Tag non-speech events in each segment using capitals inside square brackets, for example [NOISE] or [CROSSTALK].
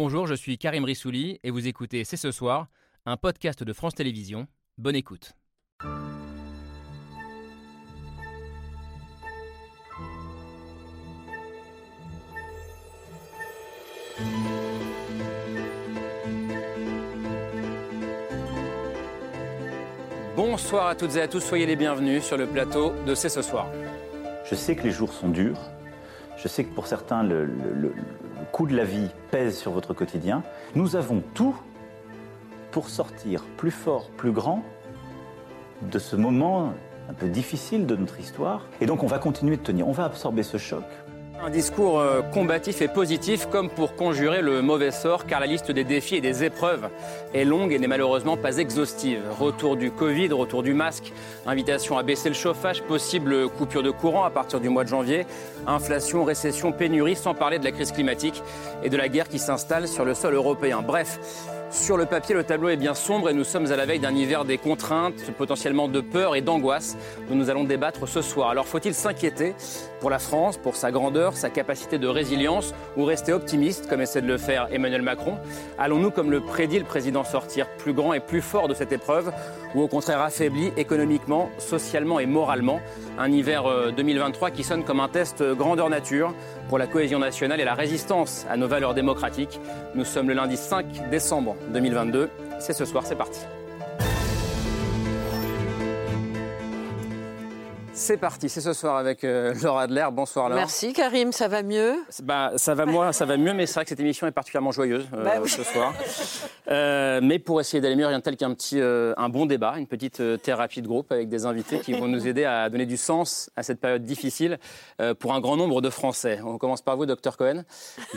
Bonjour, je suis Karim Rissouli et vous écoutez C'est ce soir, un podcast de France Télévisions. Bonne écoute. Bonsoir à toutes et à tous, soyez les bienvenus sur le plateau de C'est ce soir. Je sais que les jours sont durs, je sais que pour certains le, le- coût de la vie pèse sur votre quotidien. Nous avons tout pour sortir plus fort, plus grand de ce moment un peu difficile de notre histoire. Et donc on va continuer de tenir, on va absorber ce choc. Un discours euh, combatif et positif comme pour conjurer le mauvais sort car la liste des défis et des épreuves est longue et n'est malheureusement pas exhaustive. Retour du Covid, retour du masque, invitation à baisser le chauffage, possible coupure de courant à partir du mois de janvier, inflation, récession, pénurie, sans parler de la crise climatique et de la guerre qui s'installe sur le sol européen. Bref, sur le papier, le tableau est bien sombre et nous sommes à la veille d'un hiver des contraintes, potentiellement de peur et d'angoisse dont nous allons débattre ce soir. Alors faut-il s'inquiéter pour la France, pour sa grandeur, sa capacité de résilience ou rester optimiste comme essaie de le faire Emmanuel Macron? Allons-nous, comme le prédit le président, sortir plus grand et plus fort de cette épreuve ou au contraire affaibli économiquement, socialement et moralement? Un hiver euh, 2023 qui sonne comme un test euh, grandeur nature pour la cohésion nationale et la résistance à nos valeurs démocratiques. Nous sommes le lundi 5 décembre 2022. C'est ce soir, c'est parti. C'est parti, c'est ce soir avec euh, [LAUGHS] Laura Adler. Bonsoir Laura. Merci Karim, ça va mieux? Bah, ça va moi, ça va mieux, mais c'est vrai que cette émission est particulièrement joyeuse euh, Bah oui. ce soir. Euh, mais pour essayer d'aller mieux, rien de tel qu'un petit, euh, un bon débat, une petite euh, thérapie de groupe avec des invités qui vont nous aider à donner du sens à cette période difficile euh, pour un grand nombre de Français. On commence par vous, docteur Cohen.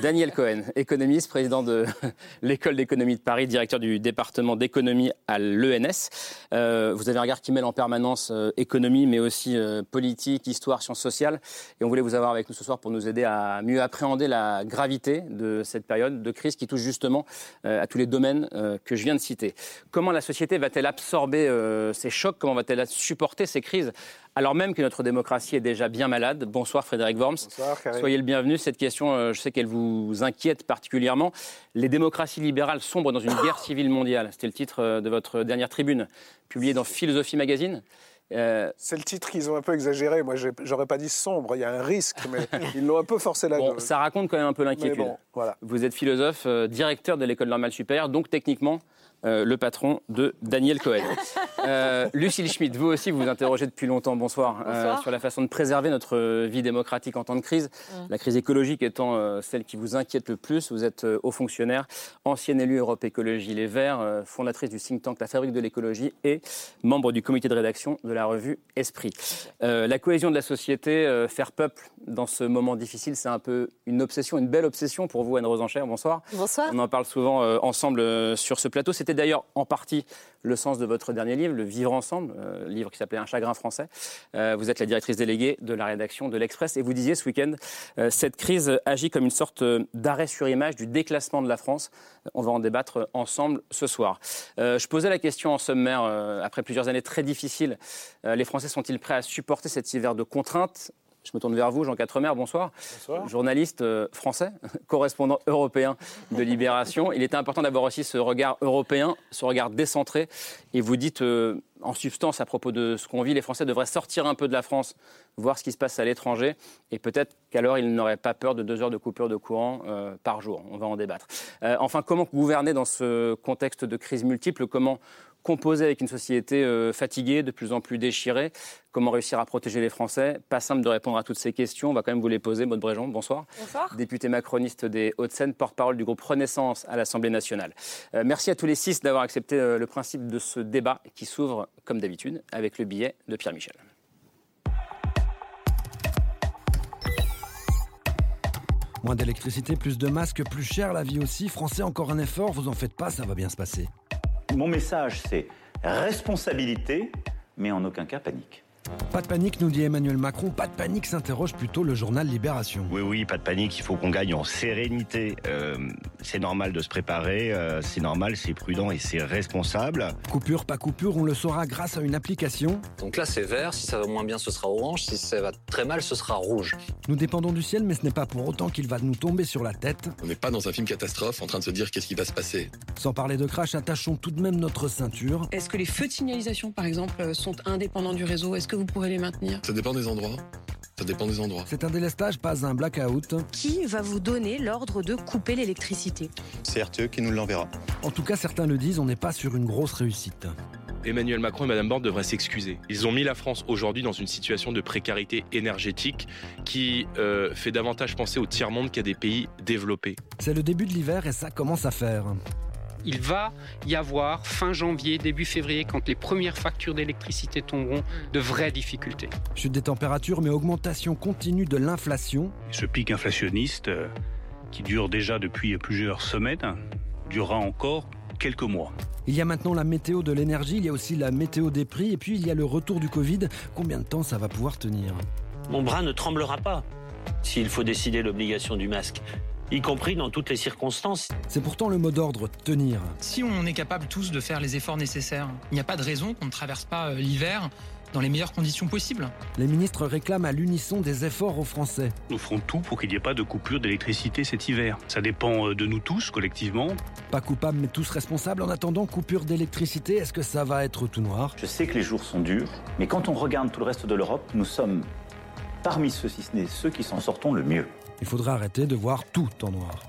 Daniel Cohen, économiste, président de [LAUGHS] l'école d'économie de Paris, directeur du département d'économie à l'ENS. Euh, vous avez un regard qui mêle en permanence euh, économie, mais aussi euh, politique, histoire, sciences sociales. Et on voulait vous avoir avec nous ce soir pour nous aider à mieux appréhender la gravité de cette période de crise qui touche justement euh, à tous les domaines euh, que je viens de citer. Comment la société va-t-elle absorber ces chocs? Comment va-t-elle supporter ces crises? Alors même que notre démocratie est déjà bien malade Bonsoir Frédéric Worms. Bonsoir. Soyez le bienvenu. Cette question, je sais qu'elle vous inquiète particulièrement. Les démocraties libérales sombrent dans une guerre civile mondiale. C'était le titre de votre dernière tribune, publiée dans Philosophie Magazine. Euh, C'est le titre qu'ils ont un peu exagéré. Moi, j'aurais pas dit sombre. Il y a un risque, mais [LAUGHS] ils l'ont un peu forcé la bon, ça raconte quand même un peu l'inquiétude. bon, voilà. Vous êtes philosophe, euh, directeur de l'école normale supérieure, donc techniquement euh, le patron de Daniel Cohen. Euh, Lucille Schmitt, vous aussi vous vous interrogez depuis longtemps, bonsoir, euh, Bonsoir. sur la façon de préserver notre vie démocratique en temps de crise. La crise écologique étant euh, celle qui vous inquiète le plus. Vous êtes haut fonctionnaire, ancienne élue Europe Écologie Les Verts, fondatrice du think tank La Fabrique de l'écologie et membre du comité de rédaction de la revue Esprit. La cohésion de la société, faire peuple dans ce moment difficile, c'est un peu une obsession, une belle obsession pour vous, Anne Rosencher. Bonsoir. Bonsoir. On en parle souvent ensemble sur ce plateau. C'était d'ailleurs en partie le sens de votre dernier livre, Le Vivre ensemble, euh, livre qui s'appelait Un chagrin français. Euh, vous êtes la directrice déléguée de la rédaction de l'Express et vous disiez ce week-end, euh, cette crise agit comme une sorte euh, d'arrêt sur image du déclassement de la France. On va en débattre ensemble ce soir. Je posais la question en sommaire, après plusieurs années très difficiles, les Français sont-ils prêts à supporter cet hiver de contraintes je me tourne vers vous, Jean Quatremer, bonsoir. Bonsoir. Journaliste euh, français, [LAUGHS] correspondant européen de Libération. Il était important d'avoir aussi ce regard européen, ce regard décentré. Et vous dites, euh, en substance, à propos de ce qu'on vit, les Français devraient sortir un peu de la France, voir ce qui se passe à l'étranger. Et peut-être qu'alors, ils n'auraient pas peur de deux heures de coupure de courant euh, par jour. On va en débattre. Euh, enfin, comment gouverner dans ce contexte de crise multiple? Comment composer avec une société euh, fatiguée, de plus en plus déchirée Comment réussir à protéger les Français? Pas simple de répondre à toutes ces questions. On va quand même vous les poser. Maud Bréjon, bonsoir. Bonsoir. Député macroniste des Hauts-de-Seine, porte-parole du groupe Renaissance à l'Assemblée nationale. Euh, merci à tous les six d'avoir accepté euh, le principe de ce débat qui s'ouvre, comme d'habitude, avec le billet de Pierre Michel. Moins d'électricité, plus de masques, plus cher la vie aussi. Français, encore un effort, vous en faites pas, ça va bien se passer. Mon message, c'est responsabilité, mais en aucun cas panique. Pas de panique, nous dit Emmanuel Macron. Pas de panique, s'interroge plutôt le journal Libération. Oui, oui, pas de panique. Il faut qu'on gagne en sérénité. Euh, c'est normal de se préparer. euh, c'est normal, c'est prudent et c'est responsable. Coupure, pas coupure, on le saura grâce à une application. Donc là, c'est vert. Si ça va moins bien, ce sera orange. Si ça va très mal, ce sera rouge. Nous dépendons du ciel, mais ce n'est pas pour autant qu'il va nous tomber sur la tête. On n'est pas dans un film catastrophe en train de se dire qu'est-ce qui va se passer. Sans parler de crash, attachons tout de même notre ceinture. Est-ce que les feux de signalisation, par exemple, sont indépendants du réseau? Est-ce que vous pourrez les maintenir Ça dépend des endroits. Ça dépend des endroits. C'est un délestage, pas un blackout. Qui va vous donner l'ordre de couper l'électricité? C'est RTE qui nous l'enverra. En tout cas, certains le disent, on n'est pas sur une grosse réussite. Emmanuel Macron et Madame Borne devraient s'excuser. Ils ont mis la France aujourd'hui dans une situation de précarité énergétique qui euh, fait davantage penser au tiers-monde qu'à des pays développés. C'est le début de l'hiver et ça commence à faire. Il va y avoir fin janvier, début février, quand les premières factures d'électricité tomberont, de vraies difficultés. Chute des températures, mais augmentation continue de l'inflation. Ce pic inflationniste, euh, qui dure déjà depuis plusieurs semaines, durera encore quelques mois. Il y a maintenant la météo de l'énergie, il y a aussi la météo des prix, et puis il y a le retour du Covid. Combien de temps ça va pouvoir tenir? Mon bras ne tremblera pas s'il faut décider l'obligation du masque y compris dans toutes les circonstances. C'est pourtant le mot d'ordre, tenir. Si on est capable tous de faire les efforts nécessaires, il n'y a pas de raison qu'on ne traverse pas l'hiver dans les meilleures conditions possibles. Les ministres réclament à l'unisson des efforts aux Français. Nous ferons tout pour qu'il n'y ait pas de coupure d'électricité cet hiver. Ça dépend de nous tous, collectivement. Pas coupable, mais tous responsables. En attendant, coupure d'électricité, est-ce que ça va être tout noir? Je sais que les jours sont durs, mais quand on regarde tout le reste de l'Europe, nous sommes parmi ceux, si ce n'est ceux qui s'en sortons le mieux. Il faudra arrêter de voir tout en noir.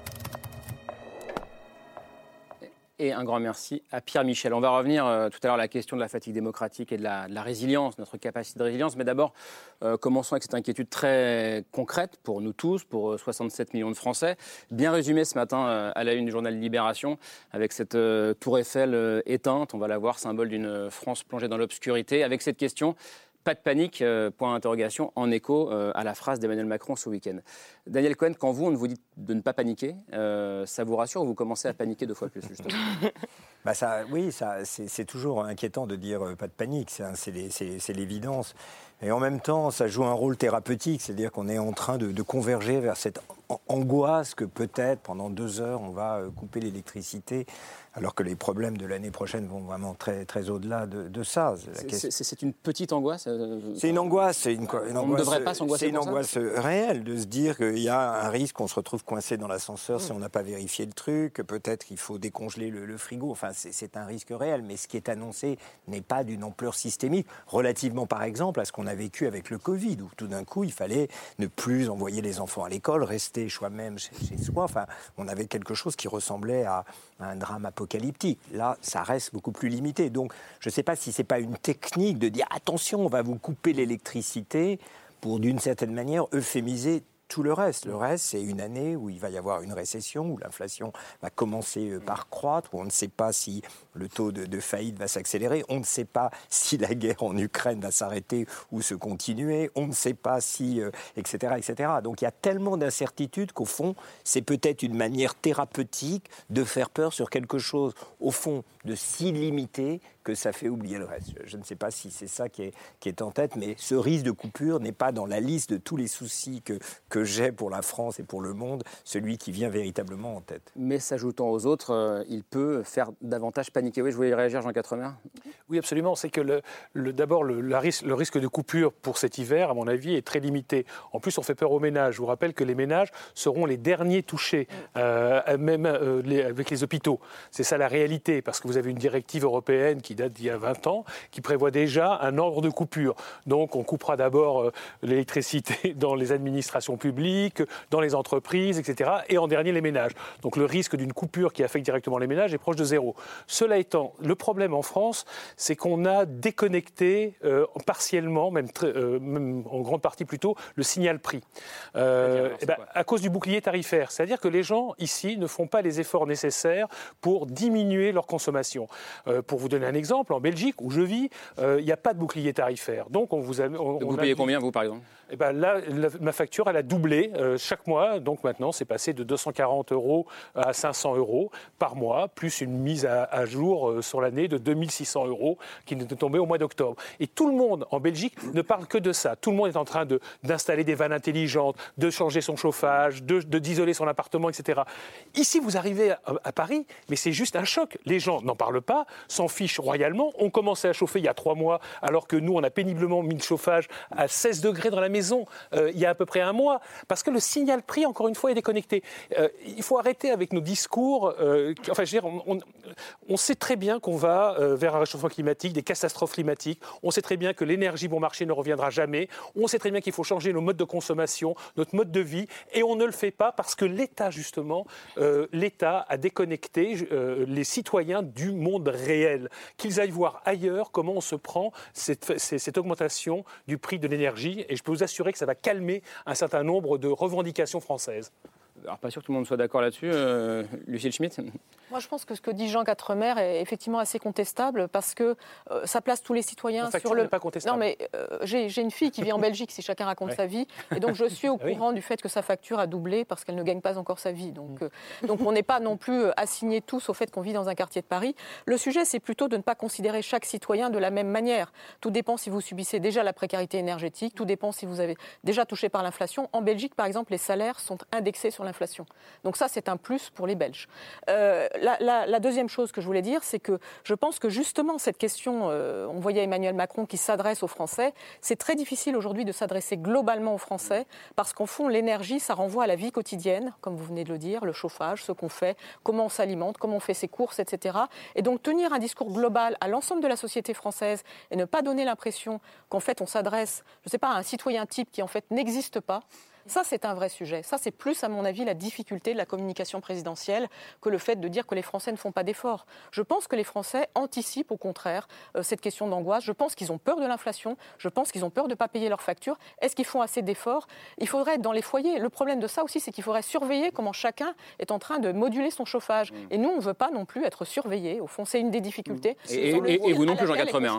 Et un grand merci à Pierre Michel. On va revenir euh, tout à l'heure à la question de la fatigue démocratique et de la, résilience, notre capacité de résilience. Mais d'abord, euh, commençons avec cette inquiétude très concrète pour nous tous, pour 67 millions de Français. Bien résumé ce matin euh, à la une du journal Libération, avec cette tour Eiffel éteinte. On va la voir, symbole d'une France plongée dans l'obscurité. Avec cette question, pas de panique, euh, point d'interrogation, en écho euh, à la phrase d'Emmanuel Macron ce week-end. Daniel Cohen, quand vous, on vous dit de ne pas paniquer, euh, ça vous rassure ou vous commencez à paniquer deux fois plus, justement [LAUGHS] bah ça, Oui, ça, c'est toujours inquiétant de dire pas de panique, c'est l'évidence. Et en même temps, ça joue un rôle thérapeutique, c'est-à-dire qu'on est en train de, de, converger vers cette angoisse que peut-être pendant deux heures, on va couper l'électricité alors que les problèmes de l'année prochaine vont vraiment très, très au-delà de, de, ça. C'est une petite angoisse C'est une angoisse. C'est une, une, angoisse, on ne devrait pas s'angoisser C'est une angoisse réelle de se dire qu'il y a un risque qu'on se retrouve coincé dans l'ascenseur mmh. si on n'a pas vérifié le truc, peut-être qu'il faut décongeler le, le frigo. Enfin, c'est un risque réel. Mais ce qui est annoncé n'est pas d'une ampleur systémique, relativement par exemple à ce qu'on a vécu avec le Covid, où tout d'un coup, il fallait ne plus envoyer les enfants à l'école, rester soi-même chez, soi. Enfin, on avait quelque chose qui ressemblait à, à un drame apocalyptique. Là, ça reste beaucoup plus limité. Donc, je ne sais pas si ce n'est pas une technique de dire attention, on va vous couper l'électricité pour, d'une certaine manière, euphémiser tout le reste. Le reste, c'est une année où il va y avoir une récession, où l'inflation va commencer par croître, où on ne sait pas si le taux de, faillite va s'accélérer, on ne sait pas [LAUGHS] si la guerre en Ukraine va s'arrêter ou se continuer, on ne sait pas si, euh, etc., etc. Donc il y a tellement d'incertitudes qu'au fond, c'est peut-être une manière thérapeutique de faire peur sur quelque chose, au fond, de si limité que ça fait oublier le reste. Je ne sais pas si c'est ça qui est, qui est, en tête, mais ce risque de coupure n'est pas dans la liste de tous les soucis que, que j'ai pour la France et pour le monde, celui qui vient véritablement en tête. Mais s'ajoutant aux autres, euh, il peut faire davantage paniquer. Oui, je voulais réagir, Jean Quatremer. Oui, absolument. C'est que le, le, d'abord, le, risque, le risque de coupure pour cet hiver, à mon avis, est très limité. En plus, on fait peur aux ménages. Je vous rappelle que les ménages seront les derniers touchés, euh, même euh, les, avec les hôpitaux. C'est ça la réalité, parce que vous avez une directive européenne qui date d'il y a 20 ans, qui prévoit déjà un ordre de coupure. Donc on coupera d'abord euh, l'électricité [LAUGHS] dans les administrations publiques, dans les entreprises, etc. Et en dernier, les ménages. Donc le risque d'une coupure qui affecte directement les ménages est proche de zéro. Cela étant, le problème en France, c'est qu'on a déconnecté euh, partiellement, même, euh, même, en grande partie plutôt, le signal prix. Euh, eh ben, à cause du bouclier tarifaire. C'est-à-dire que les gens ici ne font pas les efforts nécessaires pour diminuer leur consommation. pour vous donner un exemple, exemple, en Belgique, où je vis, euh, il n'y a pas de bouclier tarifaire. Donc on vous a, on- Vous on payez combien, vous, par exemple? Eh ben là, la- ma facture, elle a doublé euh, chaque mois. Donc maintenant, c'est passé de 240 euros à 500 euros par mois, plus une mise à, à jour euh, sur l'année de 2600 euros qui est tombée au mois d'octobre. Et tout le monde en Belgique ne parle que de ça. Tout le monde est en train de- d'installer des vannes intelligentes, de changer son chauffage, de de- d'isoler son appartement, etc. Ici, vous arrivez à, à Paris, mais c'est juste un choc. Les gens n'en parlent pas, s'en fichent royalement. On commençait à chauffer il y a trois mois, alors que nous, on a péniblement mis le chauffage à 16 degrés dans la maison euh, il y a à peu près un mois. Parce que le signal prix, encore une fois, est déconnecté. Euh, il faut arrêter avec nos discours. euh, enfin, je veux dire, on, sait très bien qu'on va vers un réchauffement climatique, des catastrophes climatiques. On sait très bien que l'énergie bon marché ne reviendra jamais. On sait très bien qu'il faut changer nos modes de consommation, notre mode de vie. Et on ne le fait pas parce que l'État, justement, l'État a déconnecté les citoyens du monde réel. Qu'ils aillent voir ailleurs comment on se prend cette, augmentation du prix de l'énergie. Et je peux vous assurer que ça va calmer un certain nombre de revendications françaises. Alors, pas sûr que tout le monde soit d'accord là-dessus. Euh, Lucille Schmitt Moi, je pense que ce que dit Jean Quatremer est effectivement assez contestable parce que euh, ça place tous les citoyens La facture sur le. pas contestable. Non, mais euh, j'ai une fille qui vit en Belgique, si chacun raconte Ouais. sa vie, et donc je suis au [LAUGHS] Ah oui. courant du fait que sa facture a doublé parce qu'elle ne gagne pas encore sa vie. Donc, euh, donc on n'est pas non plus assignés tous au fait qu'on vit dans un quartier de Paris. Le sujet, c'est plutôt de ne pas considérer chaque citoyen de la même manière. Tout dépend si vous subissez déjà la précarité énergétique, tout dépend si vous avez déjà touché par l'inflation. En Belgique, par exemple, les salaires sont indexés sur Donc ça, c'est un plus pour les Belges. Euh, la deuxième chose que je voulais dire, c'est que je pense que justement cette question, euh, on voyait Emmanuel Macron qui s'adresse aux Français, c'est très difficile aujourd'hui de s'adresser globalement aux Français parce qu'en fond, l'énergie, ça renvoie à la vie quotidienne, comme vous venez de le dire, le chauffage, ce qu'on fait, comment on s'alimente, comment on fait ses courses, etc. Et donc tenir un discours global à l'ensemble de la société française et ne pas donner l'impression qu'en fait on s'adresse, je ne sais pas, à un citoyen type qui en fait n'existe pas. Ça, c'est un vrai sujet. Ça, c'est plus, à mon avis, la difficulté de la communication présidentielle que le fait de dire que les Français ne font pas d'efforts. Je pense que les Français anticipent, au contraire, euh, cette question d'angoisse. Je pense qu'ils ont peur de l'inflation. Je pense qu'ils ont peur de ne pas payer leurs factures. Est-ce qu'ils font assez d'efforts? Il faudrait être dans les foyers. Le problème de ça aussi, c'est qu'il faudrait surveiller comment chacun est en train de moduler son chauffage. Et nous, on ne veut pas non plus être surveillés. Au fond, c'est une des difficultés. Et- le- et- et vous non plus, Jean laquelle est Quatremer, hein,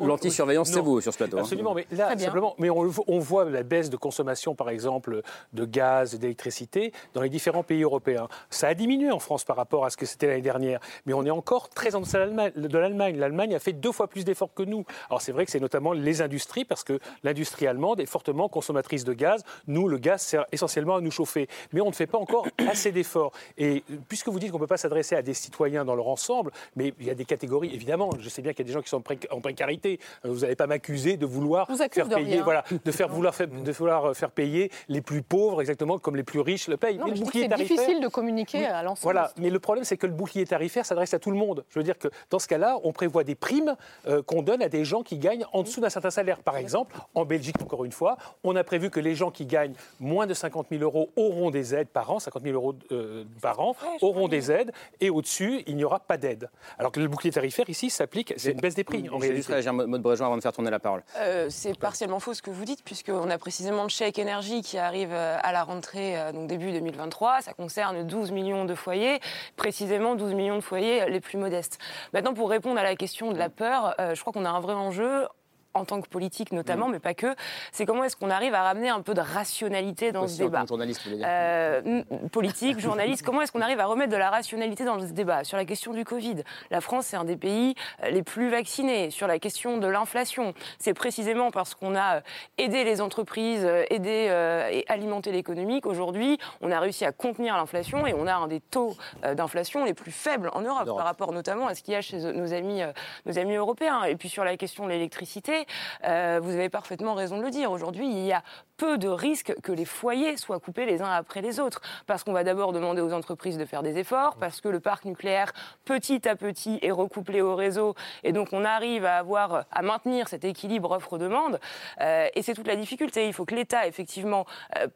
L'antisurveillance, c'est vous sur ce plateau. hein. Absolument, mais là, simplement, mais on voit la baisse de consommation, par exemple, de gaz et d'électricité dans les différents pays européens. Ça a diminué en France par rapport à ce que c'était l'année dernière, mais on est encore très en deçà de l'Allemagne- l'Allemagne. A fait deux fois plus d'efforts que nous. Alors c'est vrai que c'est notamment les industries, parce que l'industrie allemande est fortement consommatrice de gaz. Nous, le gaz sert essentiellement à nous chauffer, mais on ne fait pas encore [COUGHS] assez d'efforts. Et puisque vous dites qu'on ne peut pas s'adresser à des citoyens dans leur ensemble, mais il y a des catégories, évidemment. Je sais bien qu'il y a des gens qui sont en, pré- en précarité. Euh, Vous n'allez pas m'accuser de vouloir vous faire de payer, rien. voilà, de faire vouloir faire, de vouloir faire payer les plus pauvres exactement comme les plus riches le payent. Non, Mais mais le bouclier c'est tarifaire- difficile de communiquer à l'ensemble. voilà, mais le problème, c'est que le bouclier tarifaire s'adresse à tout le monde. Je veux dire que dans ce cas-là, on prévoit des primes euh, qu'on donne à des gens qui gagnent en dessous d'un certain salaire. Par exemple, en Belgique, encore une fois, on a prévu que les gens qui gagnent moins de 50 000 euros auront des aides par an, 50 000 euros euh, par an, auront des aides, et au-dessus, il n'y aura pas d'aide. Alors que le bouclier tarifaire, ici, s'applique, c'est une baisse des prix. En juste réagir, Maud Bréjean, avant de faire tourner la parole. Euh, c'est partiellement faux ce que vous dites, puisqu'on a précisément le chèque qui arrive euh, à la rentrée, euh, donc début 2023. Ça concerne 12 millions de foyers, précisément 12 millions de foyers les plus modestes. Maintenant, pour répondre à la question de la peur, euh, je crois qu'on a un vrai enjeu en tant que politique notamment, mais pas que, c'est comment est-ce qu'on arrive à ramener un peu de rationalité dans Aussi, ce en débat. tant que journaliste, vous voulez dire. Euh, politique, [LAUGHS] journaliste, comment est-ce qu'on arrive à remettre de la rationalité dans ce débat Sur la question du Covid, la France c'est un des pays euh, les plus vaccinés. Sur la question de l'inflation, c'est précisément parce qu'on a euh, aidé les entreprises, aidé euh, et alimenté l'économie qu'aujourd'hui on a réussi à contenir l'inflation et on a un des taux euh, d'inflation les plus faibles en Europe, par rapport notamment à ce qu'il y a chez nos amis, nos amis européens. Et puis sur la question de l'électricité, euh, vous avez parfaitement raison de le dire. Aujourd'hui, il y a peu de risques que les foyers soient coupés les uns après les autres. Parce qu'on va d'abord demander aux entreprises de faire des efforts, parce que le parc nucléaire, petit à petit, est recouplé au réseau. Et donc, on arrive à avoir, à maintenir cet équilibre offre-demande. Euh, et c'est toute la difficulté. Il faut que l'État, effectivement, euh,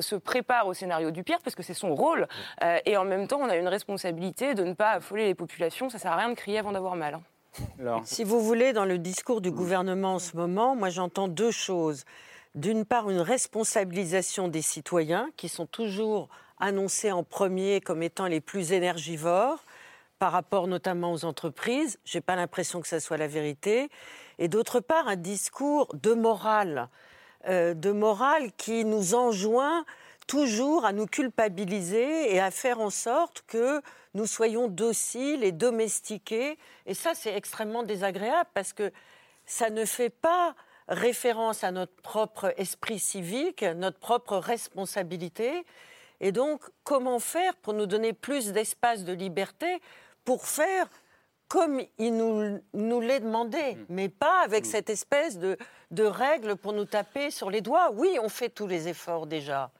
se prépare au scénario du pire, parce que c'est son rôle. Et en même temps, on a une responsabilité de ne pas affoler les populations. Ça sert à rien de crier avant d'avoir mal. hein. Si vous voulez, dans le discours du gouvernement en ce moment, moi j'entends deux choses. D'une part, une responsabilisation des citoyens qui sont toujours annoncés en premier comme étant les plus énergivores par rapport notamment aux entreprises. Je n'ai pas l'impression que ça soit la vérité. Et d'autre part, un discours de morale, euh, de morale qui nous enjoint toujours à nous culpabiliser et à faire en sorte que nous soyons dociles et domestiqués. Et ça, c'est extrêmement désagréable parce que ça ne fait pas référence à notre propre esprit civique, notre propre responsabilité. Et donc, comment faire pour nous donner plus d'espace de liberté pour faire comme il nous, nous l'est demandé, Mm. mais pas avec cette espèce de, de règles pour nous taper sur les doigts. Oui, on fait tous les efforts déjà.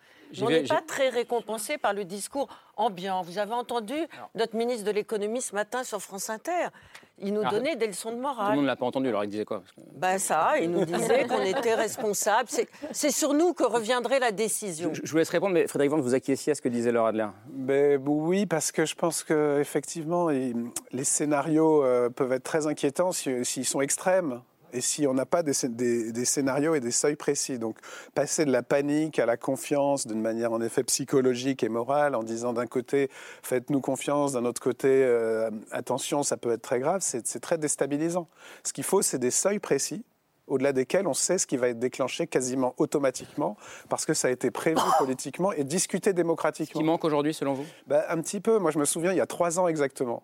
On n'est pas très récompensé par le discours ambiant. Vous avez entendu notre ministre de l'économie ce matin sur France Inter. Il nous Ah. donnait des leçons de Tout le morale. monde ne l'a pas entendu, alors il disait quoi? Que- Ben ça, il nous disait [LAUGHS] qu'on était responsable. C'est- sur nous que reviendrait la décision. Je vous laisse répondre, mais Frédéric Vente, vous acquiesciez à ce que disait Laura Adler? Ben, oui, parce que je pense que effectivement, les, scénarios euh, peuvent être très inquiétants si- s'ils sont extrêmes et si on n'a pas des, scé- des- des scénarios et des seuils précis. Donc, passer de la panique à la confiance d'une manière en effet psychologique et morale, en disant d'un côté, faites-nous confiance, d'un autre côté, euh, attention, ça peut être très grave, c'est très déstabilisant. Ce qu'il faut, c'est des seuils précis au-delà desquels on sait ce qui va être déclenché quasiment automatiquement, parce que ça a été prévu [COUGHS] politiquement et discuté démocratiquement. Qui manque aujourd'hui, selon vous? Bah, Un petit peu. Moi, je me souviens, il y a trois ans exactement,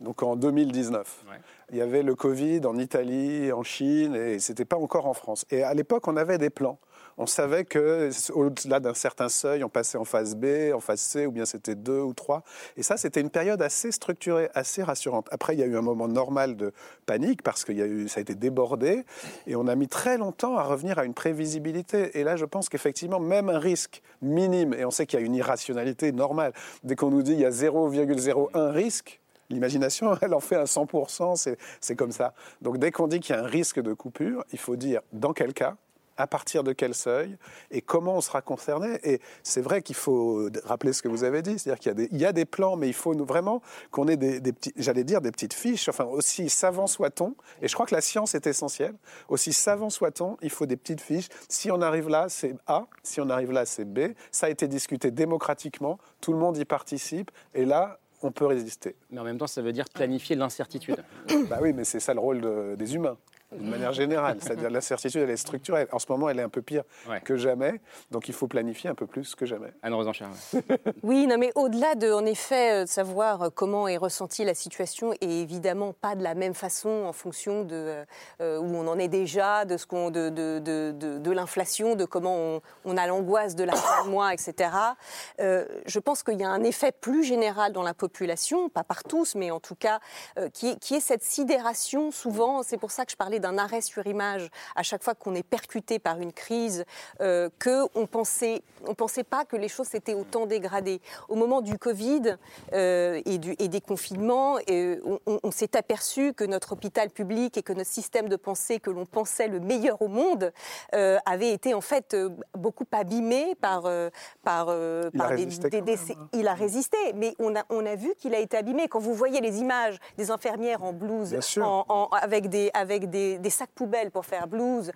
donc en 2019. Il y avait le Covid en Italie, en Chine, et c'était pas encore en France. Et à l'époque, on avait des plans. On savait que au-delà d'un certain seuil, on passait en phase B, en phase C, ou bien c'était deux ou trois. Et ça, c'était une période assez structurée, assez rassurante. Après, il y a eu un moment normal de panique parce que ça a été débordé, et on a mis très longtemps à revenir à une prévisibilité. Et là, je pense qu'effectivement, même un risque minime, et on sait qu'il y a une irrationalité normale, dès qu'on nous dit il y a 0,01 risque, L'imagination, [LAUGHS] elle en fait un 100%, c'est- comme ça. Donc dès qu'on dit qu'il y a un risque de coupure, il faut dire dans quel cas, à partir de quel seuil, et comment on sera concerné. Et c'est vrai qu'il faut rappeler ce que vous avez dit, c'est-à-dire qu'il y, a des- plans, mais il faut vraiment qu'on ait des, des j'allais dire des petites fiches, enfin aussi savant soit-on, et je crois que la science est essentielle, aussi savant soit-on, il faut des petites fiches. Si on arrive là, c'est A, si on arrive là, c'est B. Ça a été discuté démocratiquement, tout le monde y participe, et là, on peut résister. Mais en même temps, ça veut dire planifier l'incertitude. Bah oui, mais c'est ça le rôle de- des humains, d'une manière générale. C'est-à-dire l'incertitude, elle est structurelle. En ce moment, elle est un peu pire Ouais. que jamais. Donc il faut planifier un peu plus que jamais. Anne Rosencher. [LAUGHS] Oui, non, mais au-delà de, en effet, euh, de savoir euh, comment est ressentie la situation, et évidemment pas de la même façon en fonction de euh, où on en est déjà, de ce qu'on, de, de, de, de- de l'inflation, de comment on, on a l'angoisse de la fin de mois, etc. euh, je pense qu'il y a un effet plus général dans la population, pas par tous, mais en tout cas, euh, qui, est, qui est cette sidération. Souvent, c'est pour ça que je parlais d'un arrêt sur image à chaque fois qu'on est percuté par une crise, euh, que on pensait, on pensait pas que les choses s'étaient autant dégradées. Au moment du Covid euh, et, du, et des confinements, euh, on, on- on s'est aperçu que notre hôpital public et que notre système de pensée que l'on pensait le meilleur au monde euh, avait été en fait beaucoup abîmé par par, Il par des, même, hein. il a résisté, mais on a, on a vu qu'il a été abîmé. Quand vous voyez les images des infirmières en blouse, en- en- avec, des, avec des, des sacs poubelles pour faire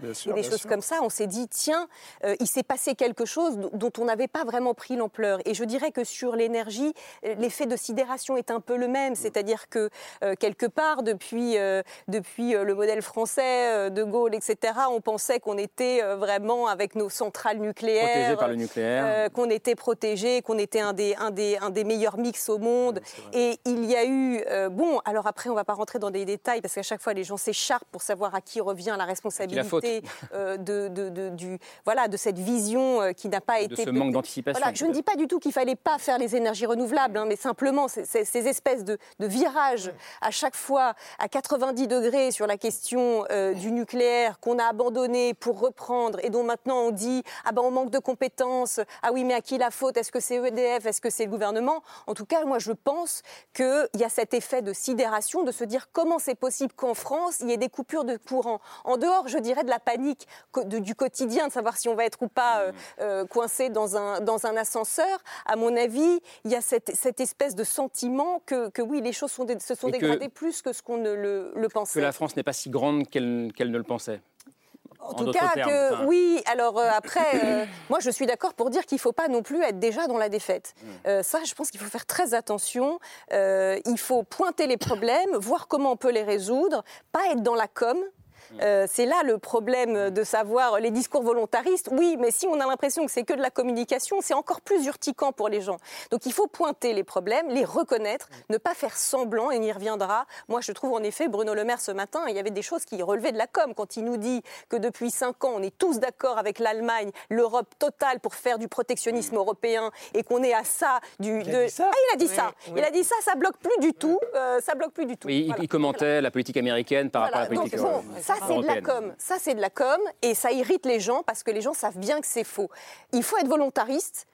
Bien sûr, et des choses sûr. comme ça, on s'est dit, tiens, euh, il s'est passé quelque chose dont- on n'avait pas vraiment pris l'ampleur. Et je dirais que sur l'énergie, l'effet de sidération est un peu le même, c'est-à-dire que euh, quelque part, depuis, euh, depuis le modèle français, de Gaulle, etc., on pensait qu'on était vraiment avec nos centrales nucléaires, Protégé par le nucléaire. qu'on était protégé, qu'on était un des, un, des, un des meilleurs mix au monde. et il y a eu, bon, alors après, on ne va pas rentrer dans des détails parce qu'à chaque fois, les gens s'écharpent pour savoir à qui revient la responsabilité euh, de, de, de- du, voilà, de cette vision euh, qui n'a pas De été. ce manque d'anticipation, Voilà, je ne dis pas du tout qu'il fallait pas faire les énergies renouvelables, hein, mais simplement ces, ces- ces espèces de, de virages à chaque fois à 90 degrés sur la question euh, du nucléaire qu'on a abandonné pour reprendre et dont maintenant on dit ah ben on manque de compétences, ah oui mais à qui la faute? Est-ce que c'est EDF Est-ce que c'est le gouvernement? En tout cas, moi je pense qu'il y a cet effet de sidération de se dire comment c'est possible qu'en France il y ait des coupures de courant. En dehors, je dirais, de la panique de- du quotidien, de savoir si on va être ou pas euh, euh, coincé dans un, dans un ascenseur, à mon avis, il y a cette, cette espèce de sentiment que, que oui, les choses sont se sont Et que- dégradées plus que ce qu'on ne le, le Que pensait. la France n'est pas si grande qu'elle qu'elle ne le pensait. En, tout cas, termes, que enfin. oui. Alors euh, après, euh, moi je suis d'accord pour dire qu'il ne faut pas non plus être déjà dans la défaite. Mm. Euh, ça, je pense qu'il faut faire très attention. Il faut pointer les problèmes, voir comment on peut les résoudre, pas être dans la com. Mm. Euh, c'est là le problème de savoir les discours volontaristes. Oui, mais si on a l'impression que c'est que de la communication, c'est encore plus urticant pour les gens. Donc il faut pointer les problèmes, les reconnaître, ne pas faire semblant, et on y reviendra. Moi, je trouve en effet, Bruno Le Maire ce matin, il y avait des choses qui relevaient de la com quand il nous dit que depuis cinq ans, on est tous d'accord avec l'Allemagne, l'Europe totale pour faire du protectionnisme européen et qu'on est à ça du. Il a de- dit ça Ah, il a dit Oui, ça. oui. Il a dit ça, ça bloque plus du tout. euh, ça bloque plus du tout. Oui, il- Voilà. il commentait la politique américaine par Voilà, rapport à la politique donc, bon, ça c'est de la com, ça c'est de la com et ça irrite les gens parce que les gens savent bien que c'est faux. Il faut être volontariste,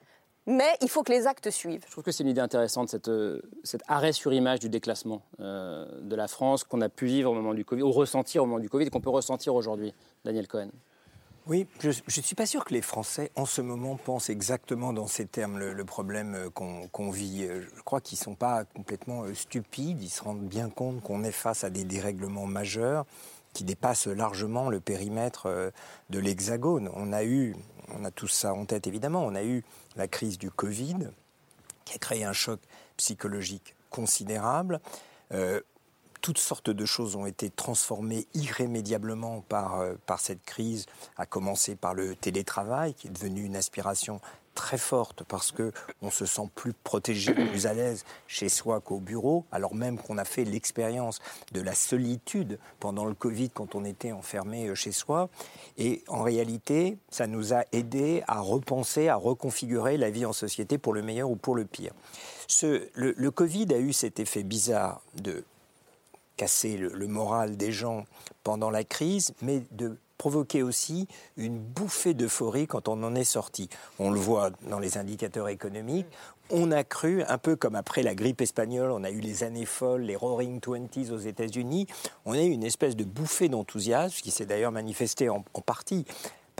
mais il faut que les actes suivent. Je trouve que c'est une idée intéressante, cette, euh, cet arrêt sur image du déclassement euh, de la France qu'on a pu vivre au moment du Covid, ou ressentir au moment du Covid, qu'on peut ressentir aujourd'hui. Daniel Cohen. Oui, je ne suis pas sûr que les Français, en ce moment, pensent exactement dans ces termes le, le problème euh, qu'on vit. Euh, Je crois qu'ils ne sont pas complètement stupides, ils se rendent bien compte qu'on est face à des dérèglements majeurs qui dépassent largement le périmètre euh, de l'Hexagone. On a eu, on a tous ça en tête évidemment, on a eu la crise du Covid qui a créé un choc psychologique considérable. Euh, toutes sortes de choses ont été transformées irrémédiablement par, euh, par cette crise, à commencer par le télétravail, qui est devenu une aspiration très forte parce que on se sent plus protégé, plus à l'aise chez soi qu'au bureau, alors même qu'on a fait l'expérience de la solitude pendant le Covid quand on était enfermé euh, chez soi. Et en réalité, ça nous a aidé à repenser, à reconfigurer la vie en société pour le meilleur ou pour le pire. Le, Covid a eu cet effet bizarre de casser le moral des gens pendant la crise, mais de provoquer aussi une bouffée d'euphorie quand on en est sorti. On le voit dans les indicateurs économiques. On a cru, un peu comme après la grippe espagnole, on a eu les années folles, les Roaring Twenties aux États-Unis, on a eu une espèce de bouffée d'enthousiasme qui s'est d'ailleurs manifestée en, en partie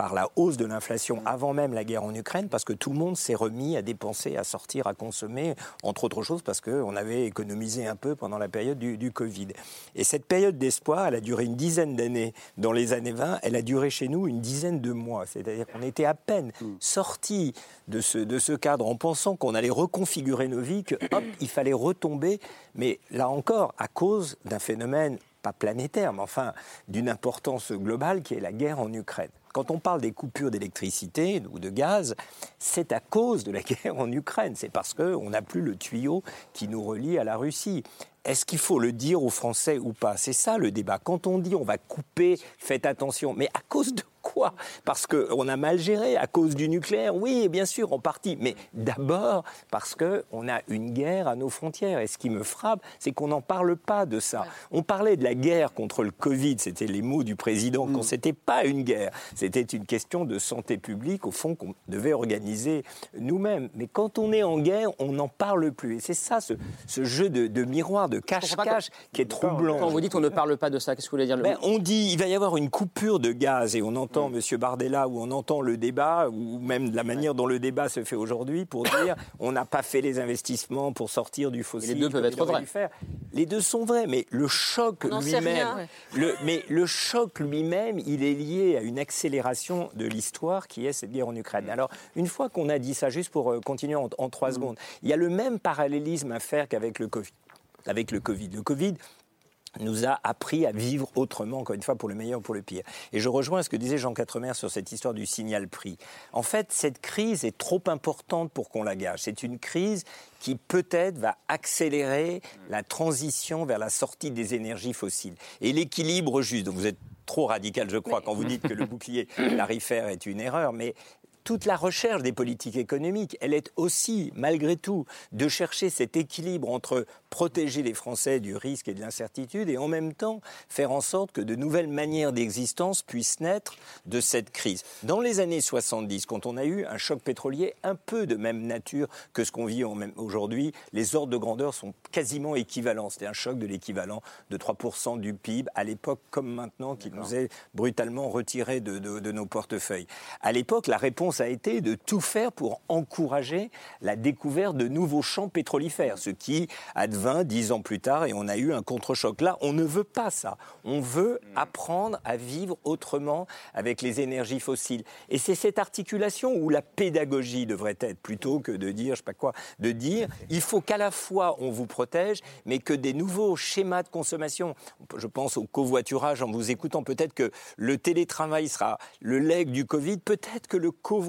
par la hausse de l'inflation avant même la guerre en Ukraine, parce que tout le monde s'est remis à dépenser, à sortir, à consommer, entre autres choses parce qu'on avait économisé un peu pendant la période du, du Covid. Et cette période d'espoir, elle a duré une dizaine d'années. Dans les années 20, elle a duré chez nous une dizaine de mois. C'est-à-dire qu'on était à peine sortis de ce, de ce cadre en pensant qu'on allait reconfigurer nos vies, que hop, il fallait retomber. Mais là encore, à cause d'un phénomène pas planétaire, mais enfin d'une importance globale qui est la guerre en Ukraine. Quand on parle des coupures d'électricité ou de gaz, c'est à cause de la [LAUGHS] guerre en Ukraine. C'est parce qu'on n'a plus le tuyau qui nous relie à la Russie. Est-ce qu'il faut le dire aux Français ou pas? C'est ça le débat. Quand on dit on va couper, faites attention. Mais à cause de quoi Parce qu'on a mal géré, à cause du nucléaire Oui, bien sûr, en partie. Mais d'abord parce qu'on a une guerre à nos frontières. Et ce qui me frappe, c'est qu'on n'en parle pas de ça. On parlait de la guerre contre le Covid, c'était les mots du président, quand c'était pas une guerre. C'était une question de santé publique, au fond, qu'on devait organiser nous-mêmes. Mais quand on est en guerre, on n'en parle plus. Et c'est ça, ce, ce jeu de, de miroir, de cache-cache, qui est troublant. Quand vous dites qu'on ne parle pas de ça, qu'est-ce que vous voulez dire Ben, on dit il va y avoir une coupure de gaz et on entend Mm. M. Bardella ou on entend le débat ou même de la manière dont le débat se fait aujourd'hui pour [COUGHS] dire on n'a pas fait les investissements pour sortir du fossile. les deux peuvent être vrais. faire. Les deux sont vrais, mais le choc lui-même, le, mais le choc lui-même, il est lié à une accélération de l'histoire qui est cette guerre en Ukraine. Alors une fois qu'on a dit ça, juste pour euh, continuer en, en trois secondes, il y a le même parallélisme à faire qu'avec le Covid. Avec le Covid. Le Covid, nous a appris à vivre autrement, encore une fois, pour le meilleur ou pour le pire. Et je rejoins ce que disait Jean Quatremer sur cette histoire du signal prix. En fait, cette crise est trop importante pour qu'on la gâche. C'est une crise qui peut-être va accélérer la transition vers la sortie des énergies fossiles. Et l'équilibre juste, donc vous êtes trop radical, je crois, quand vous dites que le bouclier [COUGHS] tarifaire est une erreur, mais toute la recherche des politiques économiques, elle est aussi, malgré tout, de chercher cet équilibre entre protéger les Français du risque et de l'incertitude et en même temps faire en sorte que de nouvelles manières d'existence puissent naître de cette crise. Dans les années 70, quand on a eu un choc pétrolier un peu de même nature que ce qu'on vit aujourd'hui, les ordres de grandeur sont quasiment équivalents. C'était un choc de l'équivalent de 3% du PIB à l'époque comme maintenant qui nous est brutalement retiré de, de- de nos portefeuilles. À l'époque, la réponse réponse a été de tout faire pour encourager la découverte de nouveaux champs pétrolifères, ce qui advint dix ans plus tard et on a eu un contre-choc. Là, on ne veut pas ça. On veut apprendre à vivre autrement avec les énergies fossiles. Et c'est cette articulation où la pédagogie devrait être, plutôt que de dire, je sais pas quoi, de dire, il faut qu'à la fois on vous protège, mais que des nouveaux schémas de consommation, je pense au covoiturage en vous écoutant, peut-être que le télétravail sera le leg du Covid, peut-être que le covoiturage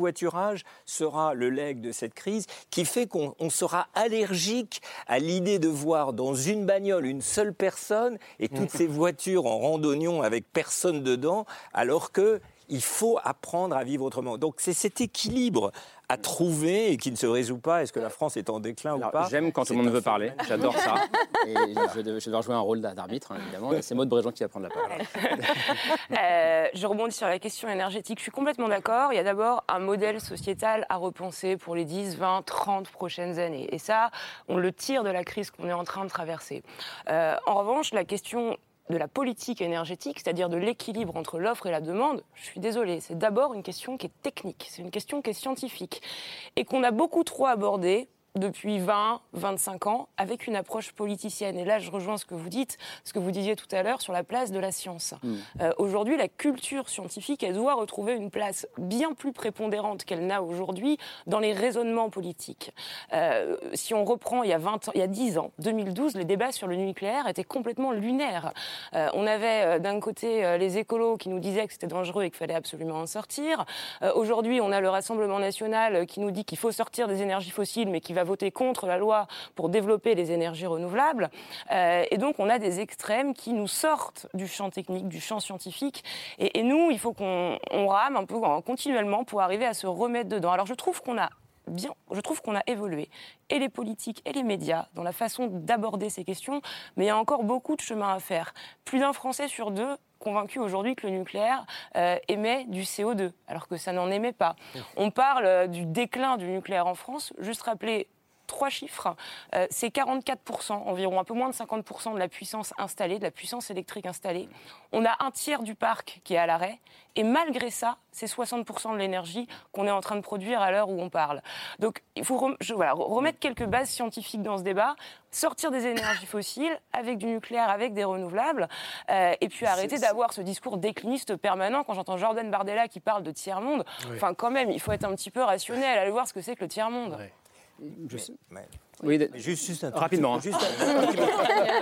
sera le leg de cette crise, qui fait qu'on on sera allergique à l'idée de voir dans une bagnole une seule personne et toutes ces voitures en randonnion avec personne dedans, alors que il faut apprendre à vivre autrement. Donc c'est cet équilibre à trouver et qui ne se résout pas. Est-ce que la France est en déclin ou pas J'aime quand tout le monde veut parler, j'adore ça. [LAUGHS] Et je vais je vais devoir jouer un rôle d'arbitre, hein, évidemment. Et c'est Maud Bréjean qui va prendre la parole. [LAUGHS] Euh, je rebondis sur la question énergétique. Je suis complètement d'accord. Il y a d'abord un modèle sociétal à repenser pour les 10, 20, 30 prochaines années. Et ça, on le tire de la crise qu'on est en train de traverser. Euh, en revanche, la question de la politique énergétique, c'est-à-dire de l'équilibre entre l'offre et la demande, je suis désolée, c'est d'abord une question qui est technique, c'est une question qui est scientifique et qu'on a beaucoup trop abordée depuis 20, 25 ans avec une approche politicienne. Et là, je rejoins ce que vous dites, ce que vous disiez tout à l'heure sur la place de la science. Euh, aujourd'hui, la culture scientifique, elle doit retrouver une place bien plus prépondérante qu'elle n'a aujourd'hui dans les raisonnements politiques. Euh, si on reprend il y a 20 ans, il y a 10 ans, 2012, les débats sur le nucléaire étaient complètement lunaires. Euh, on avait d'un côté les écolos qui nous disaient que c'était dangereux et qu'il fallait absolument en sortir. Aujourd'hui, on a le Rassemblement national qui nous dit qu'il faut sortir des énergies fossiles, mais qui va voter contre la loi pour développer les énergies renouvelables. Euh, et donc, on a des extrêmes qui nous sortent du champ technique, du champ scientifique. Et, et nous, il faut qu'on on rame un peu continuellement pour arriver à se remettre dedans. Alors, je trouve qu'on a bien, je trouve qu'on a évolué, et les politiques et les médias, dans la façon d'aborder ces questions, mais il y a encore beaucoup de chemin à faire. Plus d'un Français sur deux convaincu aujourd'hui que le nucléaire euh, émet du CO2, alors que ça n'en émet pas. On parle euh, du déclin du nucléaire en France, juste rappeler trois chiffres, Euh, c'est 44%, environ un peu moins de 50% de la puissance installée, de la puissance électrique installée. On a un tiers du parc qui est à l'arrêt, et malgré ça, c'est 60% de l'énergie qu'on est en train de produire à l'heure où on parle. Donc il faut rem- je- voilà, remettre quelques bases scientifiques dans ce débat, sortir des énergies fossiles avec du nucléaire, avec des renouvelables, euh, et puis arrêter d'avoir ce discours décliniste permanent. Quand j'entends Jordan Bardella qui parle de tiers-monde, Oui. enfin quand même, il faut être un petit peu rationnel, aller voir ce que c'est que le tiers-monde. Je sais- Oui, juste, juste un Rapidement, petit- hein. juste un-.